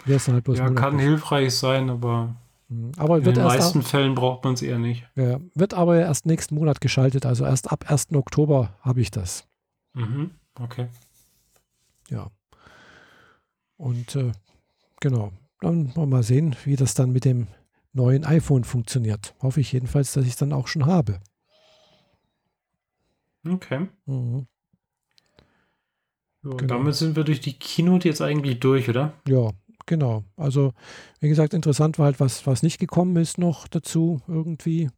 Es dann halt bloß Ja, kann hilfreich sein, aber Mhm. Aber in wird den meisten Fällen braucht man es eher nicht. ja, wird aber erst nächsten Monat geschaltet. Also erst ab 1. Oktober habe ich das. Mhm. Okay. Ja. Und äh, genau, dann wollen wir mal sehen, wie das dann mit dem neuen iPhone funktioniert. Hoffe ich jedenfalls, dass ich es dann auch schon habe. Okay. Mhm. So, Genau. Damit sind wir durch die Keynote jetzt eigentlich durch, oder? Ja, genau. Also, wie gesagt, interessant war halt, was, was nicht gekommen ist noch dazu irgendwie.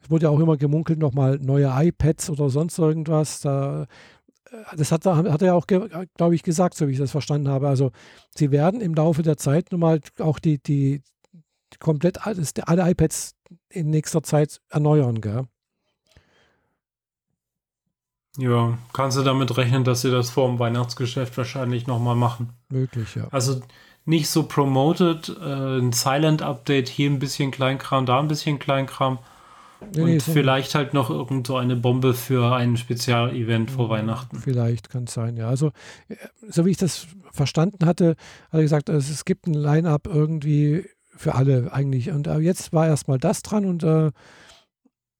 Es wurde ja auch immer gemunkelt, nochmal neue iPads oder sonst irgendwas. Da, äh, das hat, er- hat er ja auch, glaube ich, gesagt, so wie ich das verstanden habe. Also, sie werden im Laufe der Zeit nochmal auch die, die, komplett alles, alle iPads in nächster Zeit erneuern, gell? Ja, kannst du damit rechnen, dass sie das vor dem Weihnachtsgeschäft wahrscheinlich nochmal machen? Möglich, ja. Also nicht so promoted, äh, ein Silent-Update, hier ein bisschen Kleinkram, da ein bisschen Kleinkram. Nee, und nee, vielleicht halt noch irgend so eine Bombe für ein Spezialevent vor Weihnachten. Vielleicht kann es sein, ja. Also, äh, so wie ich das verstanden hatte, hat er gesagt, es gibt ein Line-Up irgendwie für alle eigentlich. Und äh, jetzt war erstmal das dran und äh,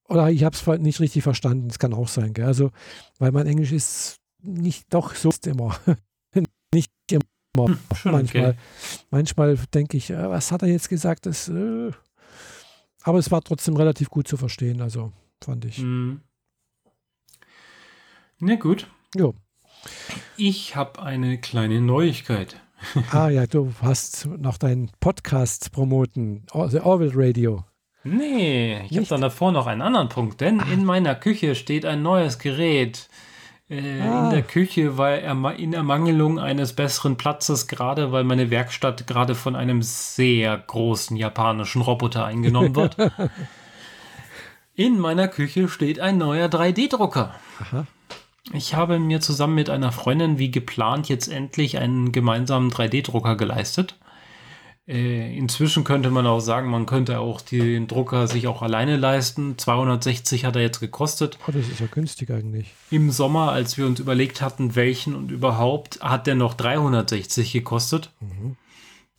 oder ich habe es nicht richtig verstanden. Das kann auch sein, gell? Also, weil mein Englisch ist nicht doch so immer. nicht immer. Hm, manchmal, okay. manchmal denke ich, äh, was hat er jetzt gesagt? Das, äh, aber es war trotzdem relativ gut zu verstehen, also fand ich. Mhm. Na gut. Jo. Ich habe eine kleine Neuigkeit. ah ja, du hast noch deinen Podcast promoten, The Orville Radio. Nee, ich habe dann davor noch einen anderen Punkt, denn ah. in meiner Küche steht ein neues Gerät. Äh, ah. In der Küche, weil er in Ermangelung eines besseren Platzes, gerade weil meine Werkstatt gerade von einem sehr großen japanischen Roboter eingenommen wird. in meiner Küche steht ein neuer 3D-Drucker. Aha. Ich habe mir zusammen mit einer Freundin wie geplant jetzt endlich einen gemeinsamen 3D-Drucker geleistet. Äh, inzwischen könnte man auch sagen, man könnte auch den Drucker sich auch alleine leisten. 260 hat er jetzt gekostet. Oh, das ist ja günstig eigentlich. Im Sommer, als wir uns überlegt hatten, welchen und überhaupt, hat der noch 360 gekostet. Mhm.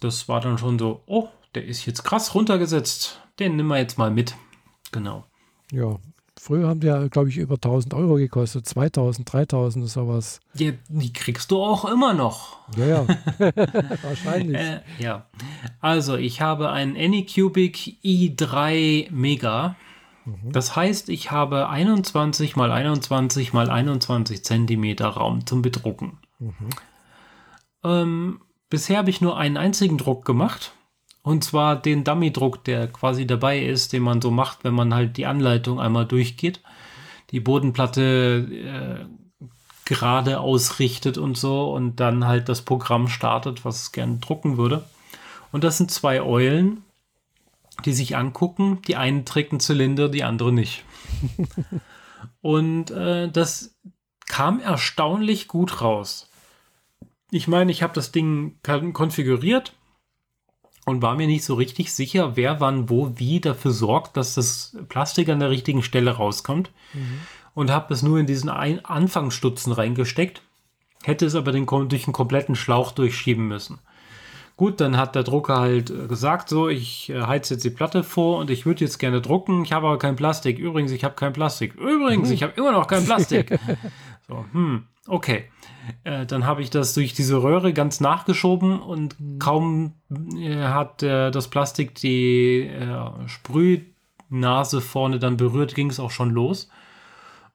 Das war dann schon so, oh, der ist jetzt krass runtergesetzt. Den nehmen wir jetzt mal mit. Genau. Ja, Früher haben die ja, glaube ich, über 1000 Euro gekostet, 2000, 3000, sowas. Ja, die kriegst du auch immer noch. Ja, ja, wahrscheinlich. Äh, ja, also ich habe einen Anycubic i3 Mega. Mhm. Das heißt, ich habe 21 mal 21 mal 21 Zentimeter Raum zum Bedrucken. Mhm. Ähm, bisher habe ich nur einen einzigen Druck gemacht. Und zwar den Dummy-Druck, der quasi dabei ist, den man so macht, wenn man halt die Anleitung einmal durchgeht. Die Bodenplatte äh, gerade ausrichtet und so und dann halt das Programm startet, was es gerne drucken würde. Und das sind zwei Eulen, die sich angucken. Die eine trägt einen Zylinder, die andere nicht. und äh, das kam erstaunlich gut raus. Ich meine, ich habe das Ding konfiguriert und war mir nicht so richtig sicher, wer wann wo wie dafür sorgt, dass das Plastik an der richtigen Stelle rauskommt. Mhm. Und habe es nur in diesen Ein Anfangsstutzen reingesteckt, hätte es aber den, durch einen kompletten Schlauch durchschieben müssen. Gut, dann hat der Drucker halt äh, gesagt, so, ich äh, heize jetzt die Platte vor und ich würde jetzt gerne drucken, ich habe aber kein Plastik. Übrigens, ich habe kein Plastik. Übrigens, mhm. ich habe immer noch kein Plastik. so, hm, okay. Äh, dann habe ich das durch diese Röhre ganz nachgeschoben und mhm. kaum äh, hat äh, das Plastik die äh, Sprühnase vorne dann berührt, ging es auch schon los.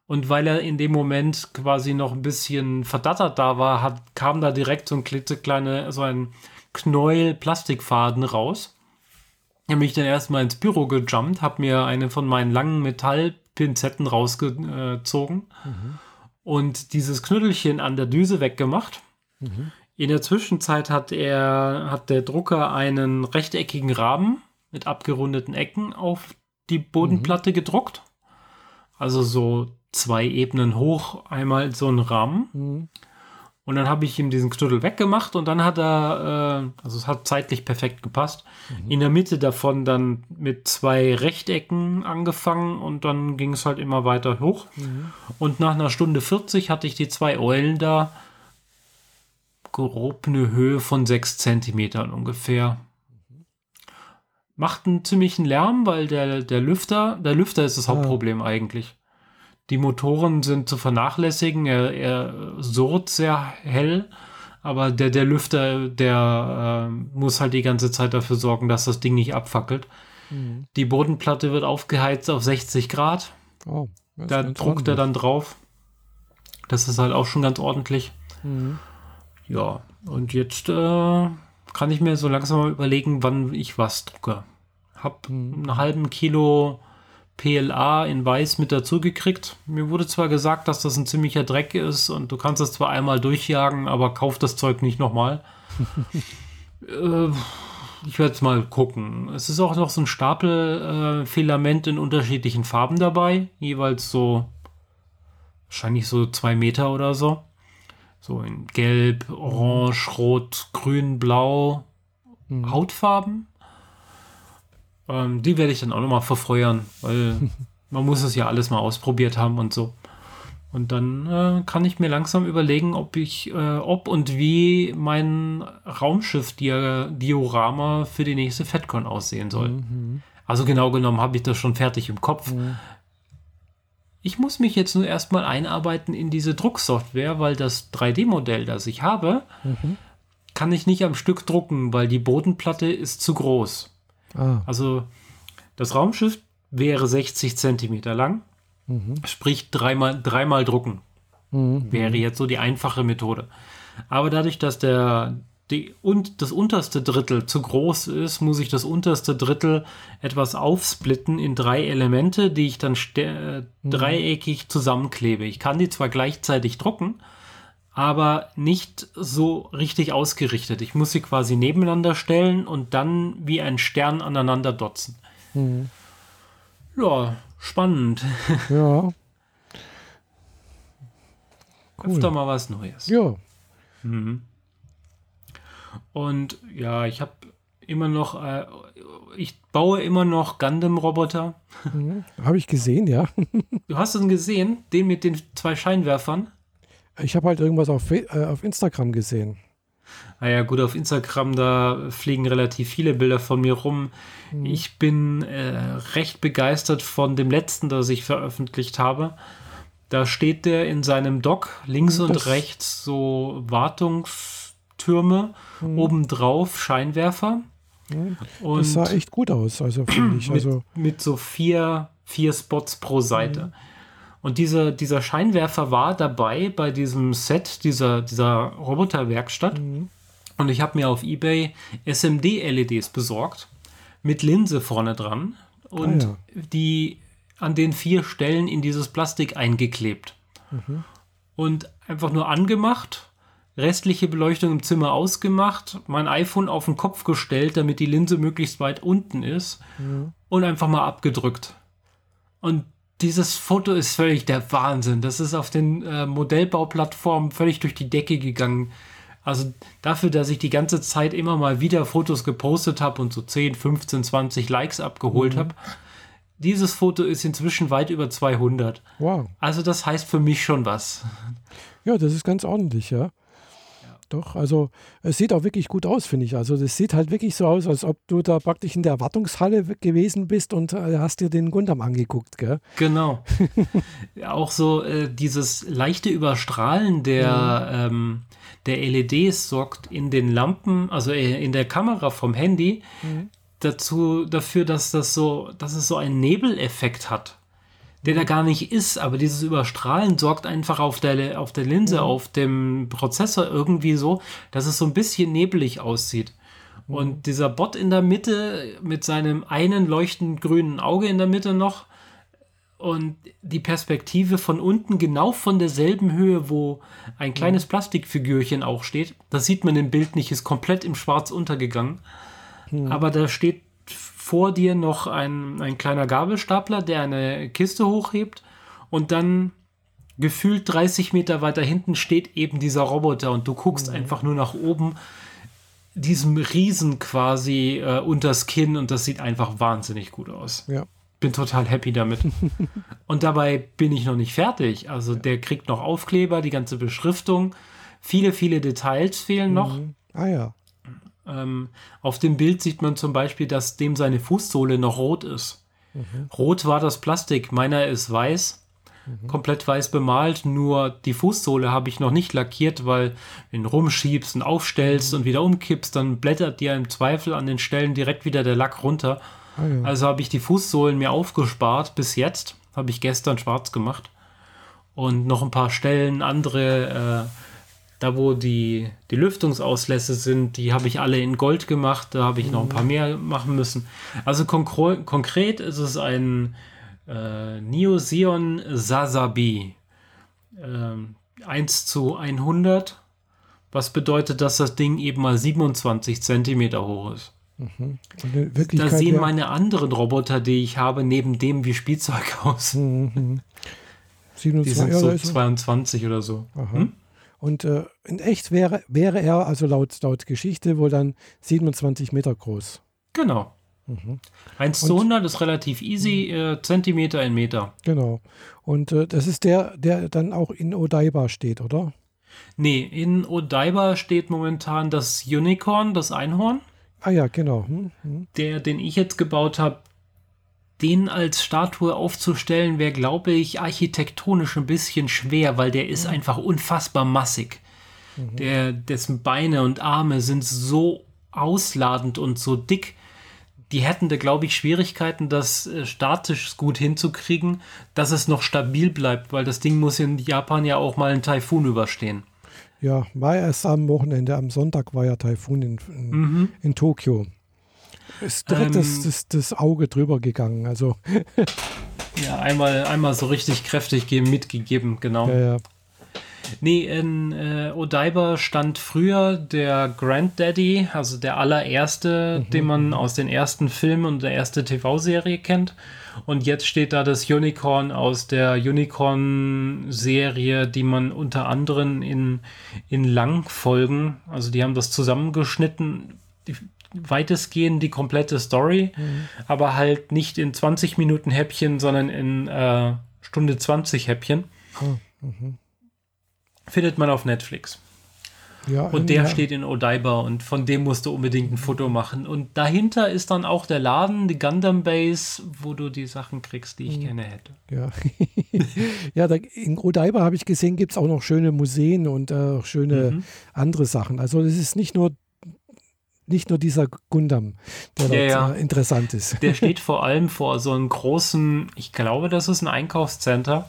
Und weil er in dem Moment quasi noch ein bisschen verdattert da war, hat, kam da direkt so ein klitzekleine, so ein Knäuel Plastikfaden raus. Ich habe mich dann erstmal ins Büro gejumpt, habe mir eine von meinen langen Metallpinzetten rausgezogen. Mhm und dieses Knüttelchen an der Düse weggemacht. Mhm. In der Zwischenzeit hat er, hat der Drucker einen rechteckigen Rahmen mit abgerundeten Ecken auf die Bodenplatte mhm. gedruckt. Also so zwei Ebenen hoch, einmal so ein Rahmen. Mhm. Und dann habe ich ihm diesen Knüttel weggemacht und dann hat er, äh, also es hat zeitlich perfekt gepasst, mhm. in der Mitte davon dann mit zwei Rechtecken angefangen und dann ging es halt immer weiter hoch. Mhm. Und nach einer Stunde 40 hatte ich die zwei Eulen da, grob eine Höhe von sechs Zentimetern ungefähr. Macht einen ziemlichen Lärm, weil der, der Lüfter, der Lüfter ist das Hauptproblem eigentlich. Die Motoren sind zu vernachlässigen. Er, er surrt sehr hell, aber der, der Lüfter, der äh, muss halt die ganze Zeit dafür sorgen, dass das Ding nicht abfackelt. Mhm. Die Bodenplatte wird aufgeheizt auf 60 Grad. Oh, da druckt er dann drauf. Das ist halt auch schon ganz ordentlich. Mhm. Ja, und jetzt äh, kann ich mir so langsam mal überlegen, wann ich was drucke. Hab mhm. einen halben Kilo PLA in weiß mit dazu gekriegt. Mir wurde zwar gesagt, dass das ein ziemlicher Dreck ist und du kannst es zwar einmal durchjagen, aber kauf das Zeug nicht nochmal. äh, ich werde es mal gucken. Es ist auch noch so ein Stapel äh, Filament in unterschiedlichen Farben dabei, jeweils so wahrscheinlich so zwei Meter oder so. So in Gelb, Orange, Rot, Grün, Blau, mhm. Hautfarben. Ähm, die werde ich dann auch nochmal verfeuern, weil man muss es ja alles mal ausprobiert haben und so. Und dann äh, kann ich mir langsam überlegen, ob ich, äh, ob und wie mein Raumschiff-Diorama für die nächste FedCon aussehen soll. Mhm. Also genau genommen habe ich das schon fertig im Kopf. Mhm. Ich muss mich jetzt nur erstmal einarbeiten in diese Drucksoftware, weil das 3D-Modell, das ich habe, mhm. kann ich nicht am Stück drucken, weil die Bodenplatte ist zu groß. Ah. Also das Raumschiff wäre 60 Zentimeter lang, mhm. sprich dreimal, dreimal drucken. Mhm. Wäre jetzt so die einfache Methode. Aber dadurch, dass der, die, und das unterste Drittel zu groß ist, muss ich das unterste Drittel etwas aufsplitten in drei Elemente, die ich dann äh, mhm. dreieckig zusammenklebe. Ich kann die zwar gleichzeitig drucken, aber nicht so richtig ausgerichtet. Ich muss sie quasi nebeneinander stellen und dann wie ein Stern aneinander dotzen. Mhm. Ja, spannend. Ja. Cool. Öfter mal was Neues. Ja. Mhm. Und ja, ich habe immer noch, äh, ich baue immer noch Gundam-Roboter. Mhm. Habe ich gesehen, ja. du hast ihn gesehen, den mit den zwei Scheinwerfern? Ich habe halt irgendwas auf, äh, auf Instagram gesehen. Naja, gut, auf Instagram, da fliegen relativ viele Bilder von mir rum. Mhm. Ich bin äh, recht begeistert von dem letzten, das ich veröffentlicht habe. Da steht der in seinem Dock, links das und rechts so Wartungstürme, mhm. obendrauf Scheinwerfer. Mhm. Und das sah echt gut aus, also finde ich. Also mit, mit, so vier, vier Spots pro Seite. Und dieser, dieser Scheinwerfer war dabei bei diesem Set dieser, dieser Roboterwerkstatt. Mhm. Und ich habe mir auf Ebay SMD-LEDs besorgt mit Linse vorne dran und ah, ja. die an den vier Stellen in dieses Plastik eingeklebt. Mhm. Und einfach nur angemacht, restliche Beleuchtung im Zimmer ausgemacht, mein iPhone auf den Kopf gestellt, damit die Linse möglichst weit unten ist mhm. und einfach mal abgedrückt. Und dieses Foto ist völlig der Wahnsinn. Das ist auf den äh, Modellbauplattformen völlig durch die Decke gegangen. Also dafür, dass ich die ganze Zeit immer mal wieder Fotos gepostet habe und so 10, 15, 20 Likes abgeholt mhm. habe. Dieses Foto ist inzwischen weit über 200. Wow. Also das heißt für mich schon was. Ja, das ist ganz ordentlich, ja. Doch, also es sieht auch wirklich gut aus, finde ich. Also das sieht halt wirklich so aus, als ob du da praktisch in der Erwartungshalle gewesen bist und äh, hast dir den Gundam angeguckt, gell? Genau. auch so äh, dieses leichte Überstrahlen der, mhm. ähm, der LEDs sorgt in den Lampen, also äh, in der Kamera vom Handy, mhm. dazu, dafür, dass das so, dass es so einen Nebeleffekt hat der da gar nicht ist, aber dieses Überstrahlen sorgt einfach auf der, auf der Linse, mhm. auf dem Prozessor irgendwie so, dass es so ein bisschen nebelig aussieht. Mhm. Und dieser Bot in der Mitte mit seinem einen leuchtend grünen Auge in der Mitte noch und die Perspektive von unten genau von derselben Höhe, wo ein kleines mhm. Plastikfigürchen auch steht, das sieht man im Bild nicht, ist komplett im Schwarz untergegangen. Mhm. Aber da steht vor dir noch ein, ein kleiner Gabelstapler, der eine Kiste hochhebt und dann gefühlt 30 Meter weiter hinten steht eben dieser Roboter und du guckst mhm. einfach nur nach oben diesem Riesen quasi äh, unters Kinn und das sieht einfach wahnsinnig gut aus. Ja. Bin total happy damit. und dabei bin ich noch nicht fertig. Also ja. der kriegt noch Aufkleber, die ganze Beschriftung. Viele, viele Details fehlen noch. Mhm. Ah ja. Ähm, auf dem Bild sieht man zum Beispiel, dass dem seine Fußsohle noch rot ist. Mhm. Rot war das Plastik, meiner ist weiß, mhm. komplett weiß bemalt, nur die Fußsohle habe ich noch nicht lackiert, weil wenn du rumschiebst und aufstellst mhm. und wieder umkippst, dann blättert dir im Zweifel an den Stellen direkt wieder der Lack runter. Ah, ja. Also habe ich die Fußsohlen mir aufgespart bis jetzt, habe ich gestern schwarz gemacht und noch ein paar Stellen andere äh, da, wo die, die Lüftungsauslässe sind, die habe ich alle in Gold gemacht. Da habe ich noch ein paar mehr machen müssen. Also konkret, konkret ist es ein äh, Neosion Sasabi. Ähm, 1 zu 100. Was bedeutet, dass das Ding eben mal 27 Zentimeter hoch ist. Mhm. da sehen ja. meine anderen Roboter, die ich habe, neben dem wie Spielzeug aus. Mhm. 27, die sind so 22 oder so. Hm? Und äh, in echt wäre, wäre er, also laut, laut Geschichte, wohl dann 27 Meter groß. Genau. Mhm. 1 zu 100 ist relativ easy, äh, Zentimeter in Meter. Genau. Und äh, das ist der, der dann auch in Odaiba steht, oder? Nee, in Odaiba steht momentan das Unicorn, das Einhorn. Ah ja, genau. Hm, hm. Der, den ich jetzt gebaut habe, den als Statue aufzustellen, wäre, glaube ich, architektonisch ein bisschen schwer, weil der ist mhm. einfach unfassbar massig. Mhm. Der, dessen Beine und Arme sind so ausladend und so dick. Die hätten da, glaube ich, Schwierigkeiten, das äh, statisch gut hinzukriegen, dass es noch stabil bleibt, weil das Ding muss in Japan ja auch mal einen Taifun überstehen. Ja, war erst am Wochenende, am Sonntag war ja Taifun in, in, mhm. in Tokio. Ist direkt ähm, das, das, das Auge drüber gegangen. Also. ja, einmal, einmal so richtig kräftig mitgegeben, genau. Ja, ja. Nee, in äh, Odaiba stand früher der Granddaddy, also der allererste, mhm. den man aus den ersten Filmen und der erste TV-Serie kennt. Und jetzt steht da das Unicorn aus der Unicorn-Serie, die man unter anderem in, in Langfolgen, also die haben das zusammengeschnitten, weitestgehend die komplette Story, mhm. aber halt nicht in 20 Minuten Häppchen, sondern in äh, Stunde 20 Häppchen. Mhm. Findet man auf Netflix. Ja, und der ja. steht in Odaiba und von dem musst du unbedingt ein Foto machen. Und dahinter ist dann auch der Laden, die Gundam Base, wo du die Sachen kriegst, die ich mhm. gerne hätte. Ja, ja da, in Odaiba habe ich gesehen, gibt es auch noch schöne Museen und äh, schöne mhm. andere Sachen. Also es ist nicht nur nicht nur dieser Gundam, der ja, ja. Äh, interessant ist. Der steht vor allem vor so einem großen, ich glaube, das ist ein Einkaufscenter,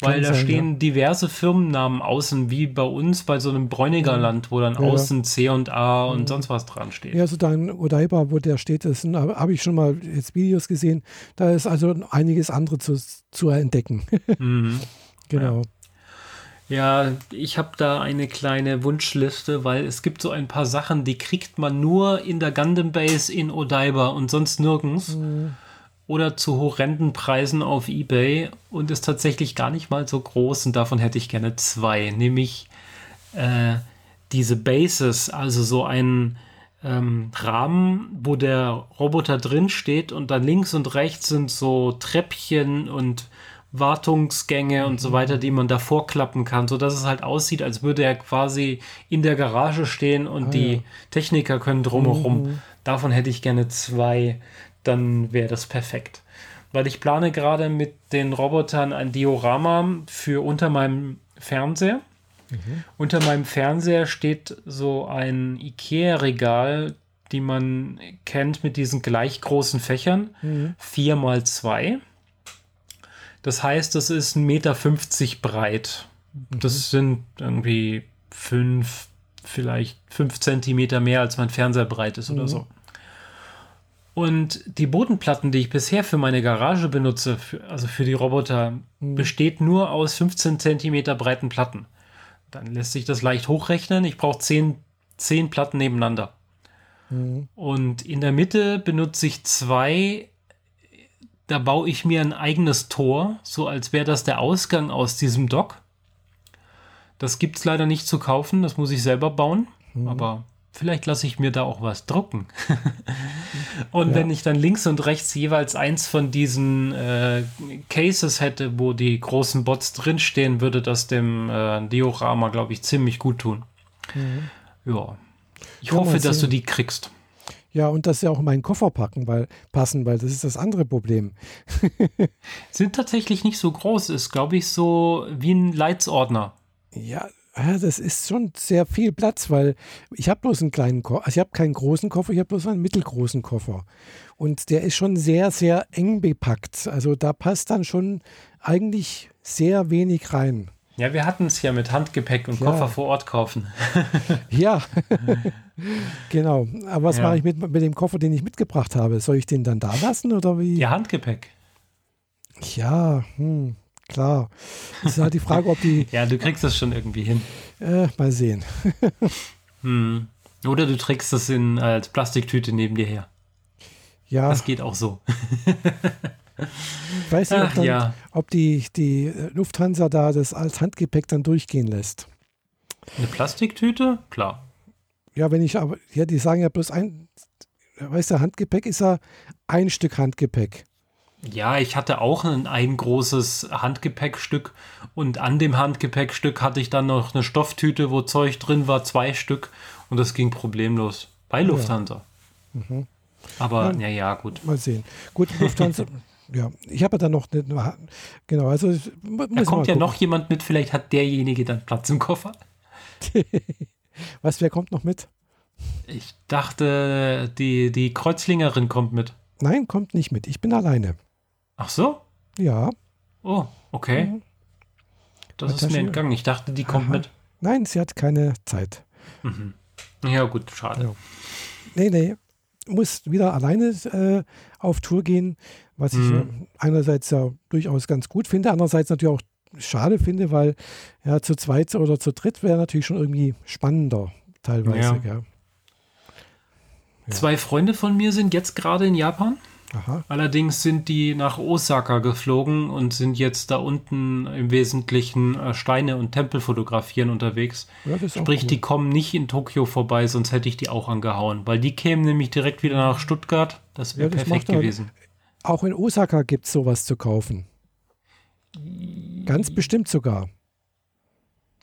weil da sein, stehen ja. diverse Firmennamen außen, wie bei uns bei so einem Bräunigerland, wo dann außen C und A und mhm. sonst was dran steht. Ja, so dann Odaiba, wo der steht, habe ich schon mal jetzt Videos gesehen. Da ist also einiges andere zu, zu entdecken. Mhm. genau. Ja. Ich habe da eine kleine Wunschliste, weil es gibt so ein paar Sachen, die kriegt man nur in der Gundam Base in Odaiba und sonst nirgends. Mhm. Oder zu horrenden Preisen auf Ebay und ist tatsächlich gar nicht mal so groß und davon hätte ich gerne zwei. Nämlich äh, diese Bases, also so ein ähm, Rahmen, wo der Roboter drin steht und dann links und rechts sind so Treppchen und Wartungsgänge und so weiter, die man da vorklappen kann, sodass es halt aussieht, als würde er quasi in der Garage stehen und ah, die ja. Techniker können drumherum. Mhm. Davon hätte ich gerne zwei, dann wäre das perfekt. Weil ich plane gerade mit den Robotern ein Diorama für unter meinem Fernseher. Mhm. Unter meinem Fernseher steht so ein Ikea-Regal, die man kennt mit diesen gleich großen Fächern. Mhm. 4 mal 2 das heißt, es ist 1,50 Meter breit. Das mhm. sind irgendwie fünf, vielleicht fünf Zentimeter mehr, als mein Fernseher breit ist mhm. oder so. Und die Bodenplatten, die ich bisher für meine Garage benutze, für, also für die Roboter, mhm. besteht nur aus 15 Zentimeter breiten Platten. Dann lässt sich das leicht hochrechnen. Ich brauche 10, 10 Platten nebeneinander. Mhm. Und in der Mitte benutze ich zwei da baue ich mir ein eigenes Tor, so als wäre das der Ausgang aus diesem Dock. Das gibt es leider nicht zu kaufen, das muss ich selber bauen, mhm. aber vielleicht lasse ich mir da auch was drucken. und ja. wenn ich dann links und rechts jeweils eins von diesen äh, Cases hätte, wo die großen Bots drinstehen, würde das dem äh, Diorama, glaube ich, ziemlich gut tun. Mhm. Ja. Ich ja, hoffe, dass du die kriegst. Ja, und dass sie auch in meinen Koffer packen, weil, passen, weil das ist das andere Problem. Sind tatsächlich nicht so groß, ist, glaube ich, so wie ein Leitsordner. Ja, das ist schon sehr viel Platz, weil ich habe bloß einen kleinen Koffer, also ich habe keinen großen Koffer, ich habe bloß einen mittelgroßen Koffer. Und der ist schon sehr, sehr eng bepackt. Also da passt dann schon eigentlich sehr wenig rein. Ja, wir hatten es ja mit Handgepäck und ja. Koffer vor Ort kaufen. ja, genau. Aber was ja. mache ich mit, mit dem Koffer, den ich mitgebracht habe? Soll ich den dann da lassen oder wie? Ja, Handgepäck. Ja, hm, klar. Das ist halt die Frage, ob die. ja, du kriegst das schon irgendwie hin. Äh, mal sehen. hm. Oder du trägst das in, als Plastiktüte neben dir her. Ja, Das geht auch so. Ich weiß nicht, ob, dann, ja. ob die, die Lufthansa da das als Handgepäck dann durchgehen lässt. Eine Plastiktüte? Klar. Ja, wenn ich aber, ja, die sagen ja bloß ein, weißt du, Handgepäck ist ja ein Stück Handgepäck. Ja, ich hatte auch ein, ein großes Handgepäckstück und an dem Handgepäckstück hatte ich dann noch eine Stofftüte, wo Zeug drin war, zwei Stück und das ging problemlos. Bei Lufthansa. Aber, ja, ja, gut. Mal sehen. Gut, Lufthansa, ja, ich habe ja dann noch, eine, genau, also Da kommt ja noch jemand mit, vielleicht hat derjenige dann Platz im Koffer. Was, wer kommt noch mit? Ich dachte, die, die Kreuzlingerin kommt mit. Nein, kommt nicht mit. Ich bin alleine. Ach so? Ja, Oh, okay. Das ist mir entgangen. Ich dachte, die kommt Aha. mit. nein, sie hat keine Zeit. Ja, gut, schade. Ja. Nee, nee, muss wieder alleine äh, auf Tour gehen, was ich Mhm. einerseits ja durchaus ganz gut finde, andererseits natürlich auch schade finde, weil ja zu zweit oder zu dritt wäre natürlich schon irgendwie spannender teilweise. Ja. Ja. Zwei Freunde von mir sind jetzt gerade in Japan. Aha, Allerdings sind die nach Osaka geflogen und sind jetzt da unten im Wesentlichen äh, Steine und Tempel fotografieren unterwegs. Sprich, gut. die kommen nicht in Tokio vorbei, sonst hätte ich die auch angehauen. Weil die kämen nämlich direkt wieder nach Stuttgart. Das wäre perfekt er- gewesen. Auch in Osaka gibt es sowas zu kaufen. Ganz bestimmt sogar.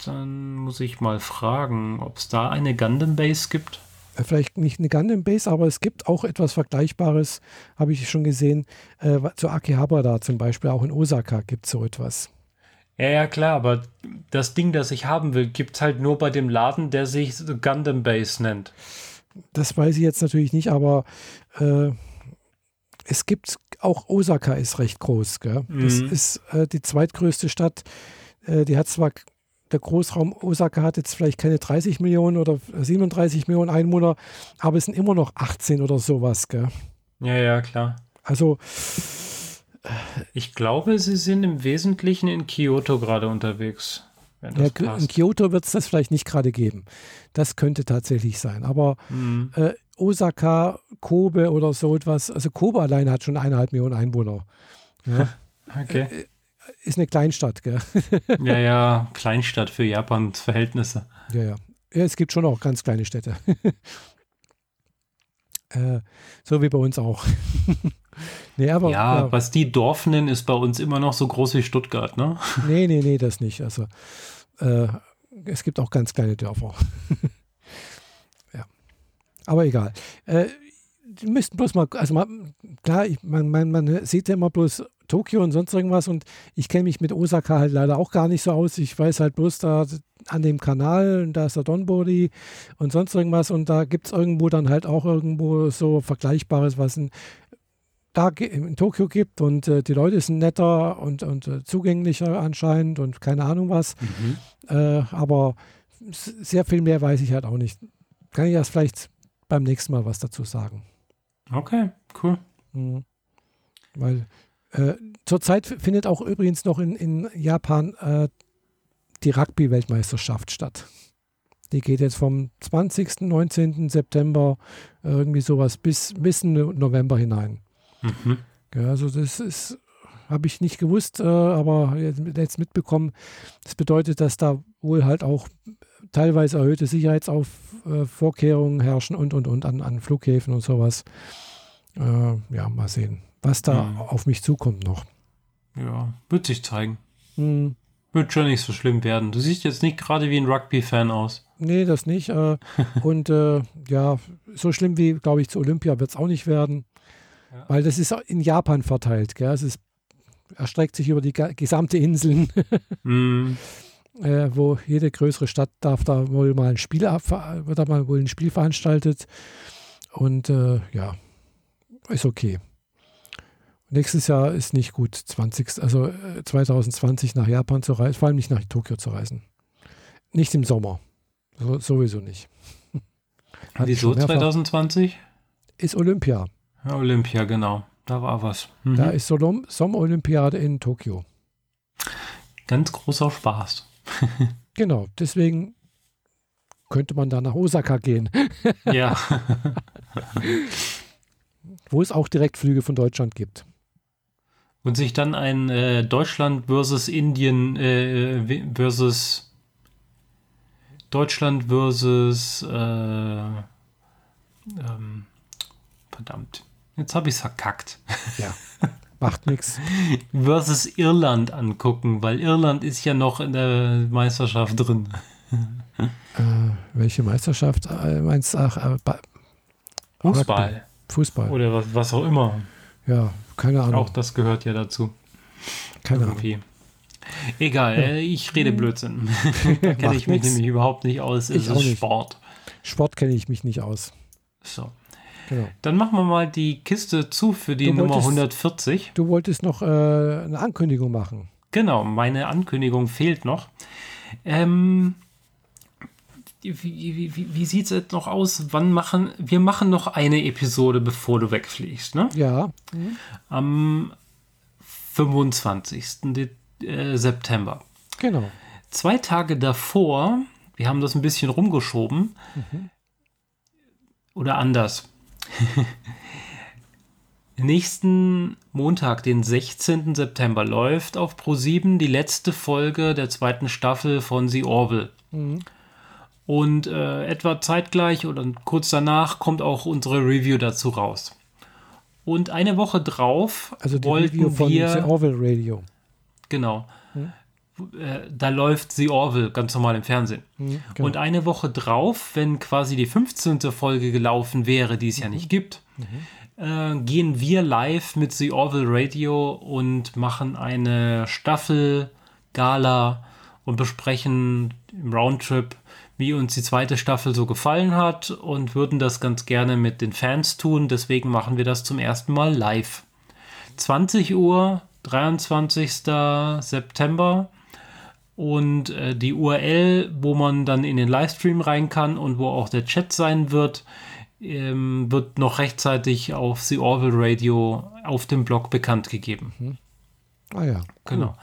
Dann muss ich mal fragen, ob es da eine Gundam Base gibt. Äh, Vielleicht nicht eine Gundam Base, aber es gibt auch etwas Vergleichbares, habe ich schon gesehen, äh, zu Akihabara zum Beispiel, auch in Osaka gibt es so etwas. Ja, ja, klar, aber das Ding, das ich haben will, gibt es halt nur bei dem Laden, der sich Gundam Base nennt. Das weiß ich jetzt natürlich nicht, aber äh, es gibt auch Osaka ist recht groß. Gell? Das Mhm. ist äh, die zweitgrößte Stadt. Äh, die hat zwar der Großraum Osaka hat jetzt vielleicht keine 30 Millionen oder 37 Millionen Einwohner, aber es sind immer noch 18 oder sowas. Gell? Ja, ja, klar. Also Ich glaube, sie sind im Wesentlichen in Kyoto gerade unterwegs. Ja, das in. Kyoto wird es das vielleicht nicht gerade geben. Das könnte tatsächlich sein. Aber Mhm. äh, Osaka, Kobe oder so etwas, also Kobe allein hat schon eineinhalb Millionen Einwohner. Ja, Okay. ist eine Kleinstadt, gell? Ja, ja, Kleinstadt für Japans Verhältnisse. Ja, ja. Ja, es gibt schon auch ganz kleine Städte. äh, so wie bei uns auch. nee, aber ja, ja, was die Dorf nennen, ist bei uns immer noch so groß wie Stuttgart, ne? nee, nee, nee, das nicht. Also äh, es gibt auch ganz kleine Dörfer. Aber egal. Äh, die müssten bloß mal, also man, klar, ich, man, man, man sieht ja immer bloß Tokio und sonst irgendwas und ich kenne mich mit Osaka halt leider auch gar nicht so aus. Ich weiß halt bloß da an dem Kanal, und da ist der Donbori und sonst irgendwas und da gibt es irgendwo dann halt auch irgendwo so Vergleichbares, was in, da in Tokio gibt und äh, die Leute sind netter und, und äh, zugänglicher anscheinend und keine Ahnung was. Äh, aber sehr viel mehr weiß ich halt auch nicht. Kann ich erst vielleicht beim nächsten Mal was dazu sagen. Okay, cool. Mhm. Weil äh, zurzeit findet auch übrigens noch in, in Japan äh, die Rugby-Weltmeisterschaft statt. Die geht jetzt vom 20., 19. September irgendwie sowas bis, bis November hinein. Mhm. Ja, also das ist, habe ich nicht gewusst, äh, aber jetzt, jetzt mitbekommen. Das bedeutet, dass da wohl halt auch teilweise erhöhte Sicherheitsvorkehrungen herrschen und und und an, an Flughäfen und sowas. Äh, ja, mal sehen, was da Mhm. auf mich zukommt noch. Ja, wird sich zeigen. Hm, Wird schon nicht so schlimm werden. Du siehst jetzt nicht gerade wie ein Rugby-Fan aus. nee, das nicht. Äh, und äh, ja, so schlimm wie, glaube ich, zu Olympia wird es auch nicht werden. Ja. Weil das ist in Japan verteilt. Gell? Es ist, erstreckt sich über die gesamte Inseln. Mhm. Äh, wo jede größere Stadt darf da wohl mal ein Spiel wird da mal wohl ein Spiel veranstaltet. Und äh, ja, ist okay. Nächstes Jahr ist nicht gut, 20, also äh, 2020 nach Japan zu reisen, vor allem nicht nach Tokio zu reisen. Nicht im Sommer. So, sowieso nicht. Ich Wieso schon mehrfach. 2020? Ist Olympia. Ja, Olympia, genau. Da war was. Mhm. Da ist Sommerolympiade in Tokio. Ganz großer Spaß. Genau, deswegen könnte man da nach Osaka gehen. Ja. Wo es auch Direktflüge von Deutschland gibt. Und sich dann ein äh, Deutschland versus Indien äh, versus Deutschland versus äh, ähm, verdammt. Jetzt habe ich es verkackt. Ja. Macht nichts. Versus Irland angucken, weil Irland ist ja noch in der Meisterschaft drin. Äh, welche Meisterschaft äh, meinst du? Ach, äh, Fußball. Fußball. Oder was, was auch immer. Ja, keine Ahnung. Auch das gehört ja dazu. Keine Irgendwie. Ahnung. Egal, ja. ich rede Blödsinn. da kenne ich mich nix. nämlich überhaupt nicht aus. Es ich ist Sport. Sport kenne ich mich nicht aus. So. Genau. Dann machen wir mal die Kiste zu für die du Nummer wolltest, 140. Du wolltest noch äh, eine Ankündigung machen. Genau, meine Ankündigung fehlt noch. Ähm, wie, wie, wie, wie sieht es jetzt noch aus? Wann machen wir machen noch eine Episode, bevor du wegfliegst, ne? Ja. Mhm. Am 25. Äh, September. Genau. Zwei Tage davor, wir haben das ein bisschen rumgeschoben, mhm. oder anders. Nächsten Montag, den 16. September, läuft auf Pro7 die letzte Folge der zweiten Staffel von The Orville. Mhm. Und äh, etwa zeitgleich oder kurz danach kommt auch unsere Review dazu raus. Und eine Woche drauf also die wollten Review von wir The Orville Radio. Genau. Hm? Da läuft The Orville ganz normal im Fernsehen. Hm, genau. Und eine Woche drauf, wenn quasi die 15. Folge gelaufen wäre, die es ja nicht gibt, mhm. äh, gehen wir live mit The Orville Radio und machen eine Staffel, Gala und besprechen im Roundtrip wie uns die zweite Staffel so gefallen hat und würden das ganz gerne mit den Fans tun. Deswegen machen wir das zum ersten Mal live. 20 Uhr, 23. September. Und äh, die URL, wo man dann in den Livestream rein kann und wo auch der Chat sein wird, ähm, wird noch rechtzeitig auf The Orville Radio auf dem Blog bekannt gegeben. Mhm. Ah ja. Cool. Genau.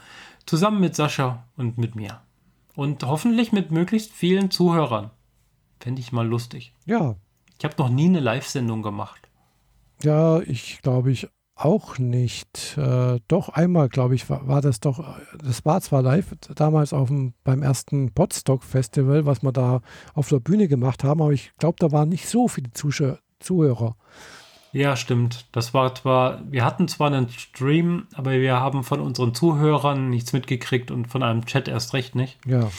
Zusammen mit Sascha und mit mir. Und hoffentlich mit möglichst vielen Zuhörern. Fände ich mal lustig. Ja. Ich habe noch nie eine Live-Sendung gemacht. Ja, ich glaube ich auch nicht. Äh, doch einmal, glaube ich, war, war, das doch, das war zwar live damals auf dem, beim ersten Podstock Festival, was wir da auf der Bühne gemacht haben, aber ich glaube, da waren nicht so viele Zuschauer, Zuhörer. Ja, stimmt. Das war zwar, wir hatten zwar einen Stream, aber wir haben von unseren Zuhörern nichts mitgekriegt und von einem Chat erst recht nicht. Ja.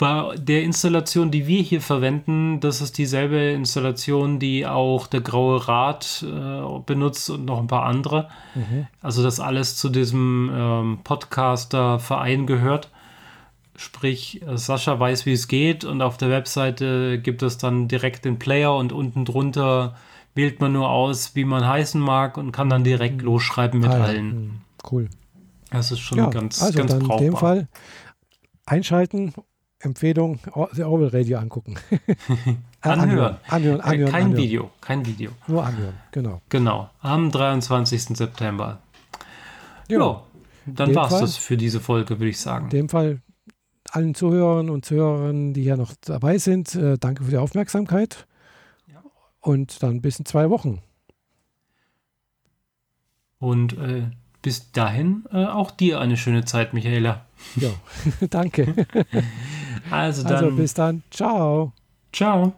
Bei der Installation, die wir hier verwenden, das ist dieselbe Installation, die auch der Graue Rat äh, benutzt und noch ein paar andere. Mhm. Also das alles zu diesem ähm, Podcaster-Verein gehört. Sprich, Sascha weiß, wie es geht und auf der Webseite gibt es dann direkt den Player und unten drunter wählt man nur aus, wie man heißen mag und kann dann direkt mhm. losschreiben mit ah, allen. Hm, cool. Das ist schon ja, ganz, also ganz dann brauchbar. In dem Fall einschalten, Empfehlung, The Orwell Radio angucken. anhören. Anhören, anhören, Kein anhören. Video, kein Video. Nur anhören, genau. Genau, am 23. September. Ja, dann war es das für diese Folge, würde ich sagen. In dem Fall allen Zuhörern und Zuhörern, die hier noch dabei sind, äh, danke für die Aufmerksamkeit. Und dann bis in zwei Wochen. Und äh, bis dahin äh, auch dir eine schöne Zeit, Michaela. Ja, danke. Also dann. Also bis dann. Ciao. Ciao.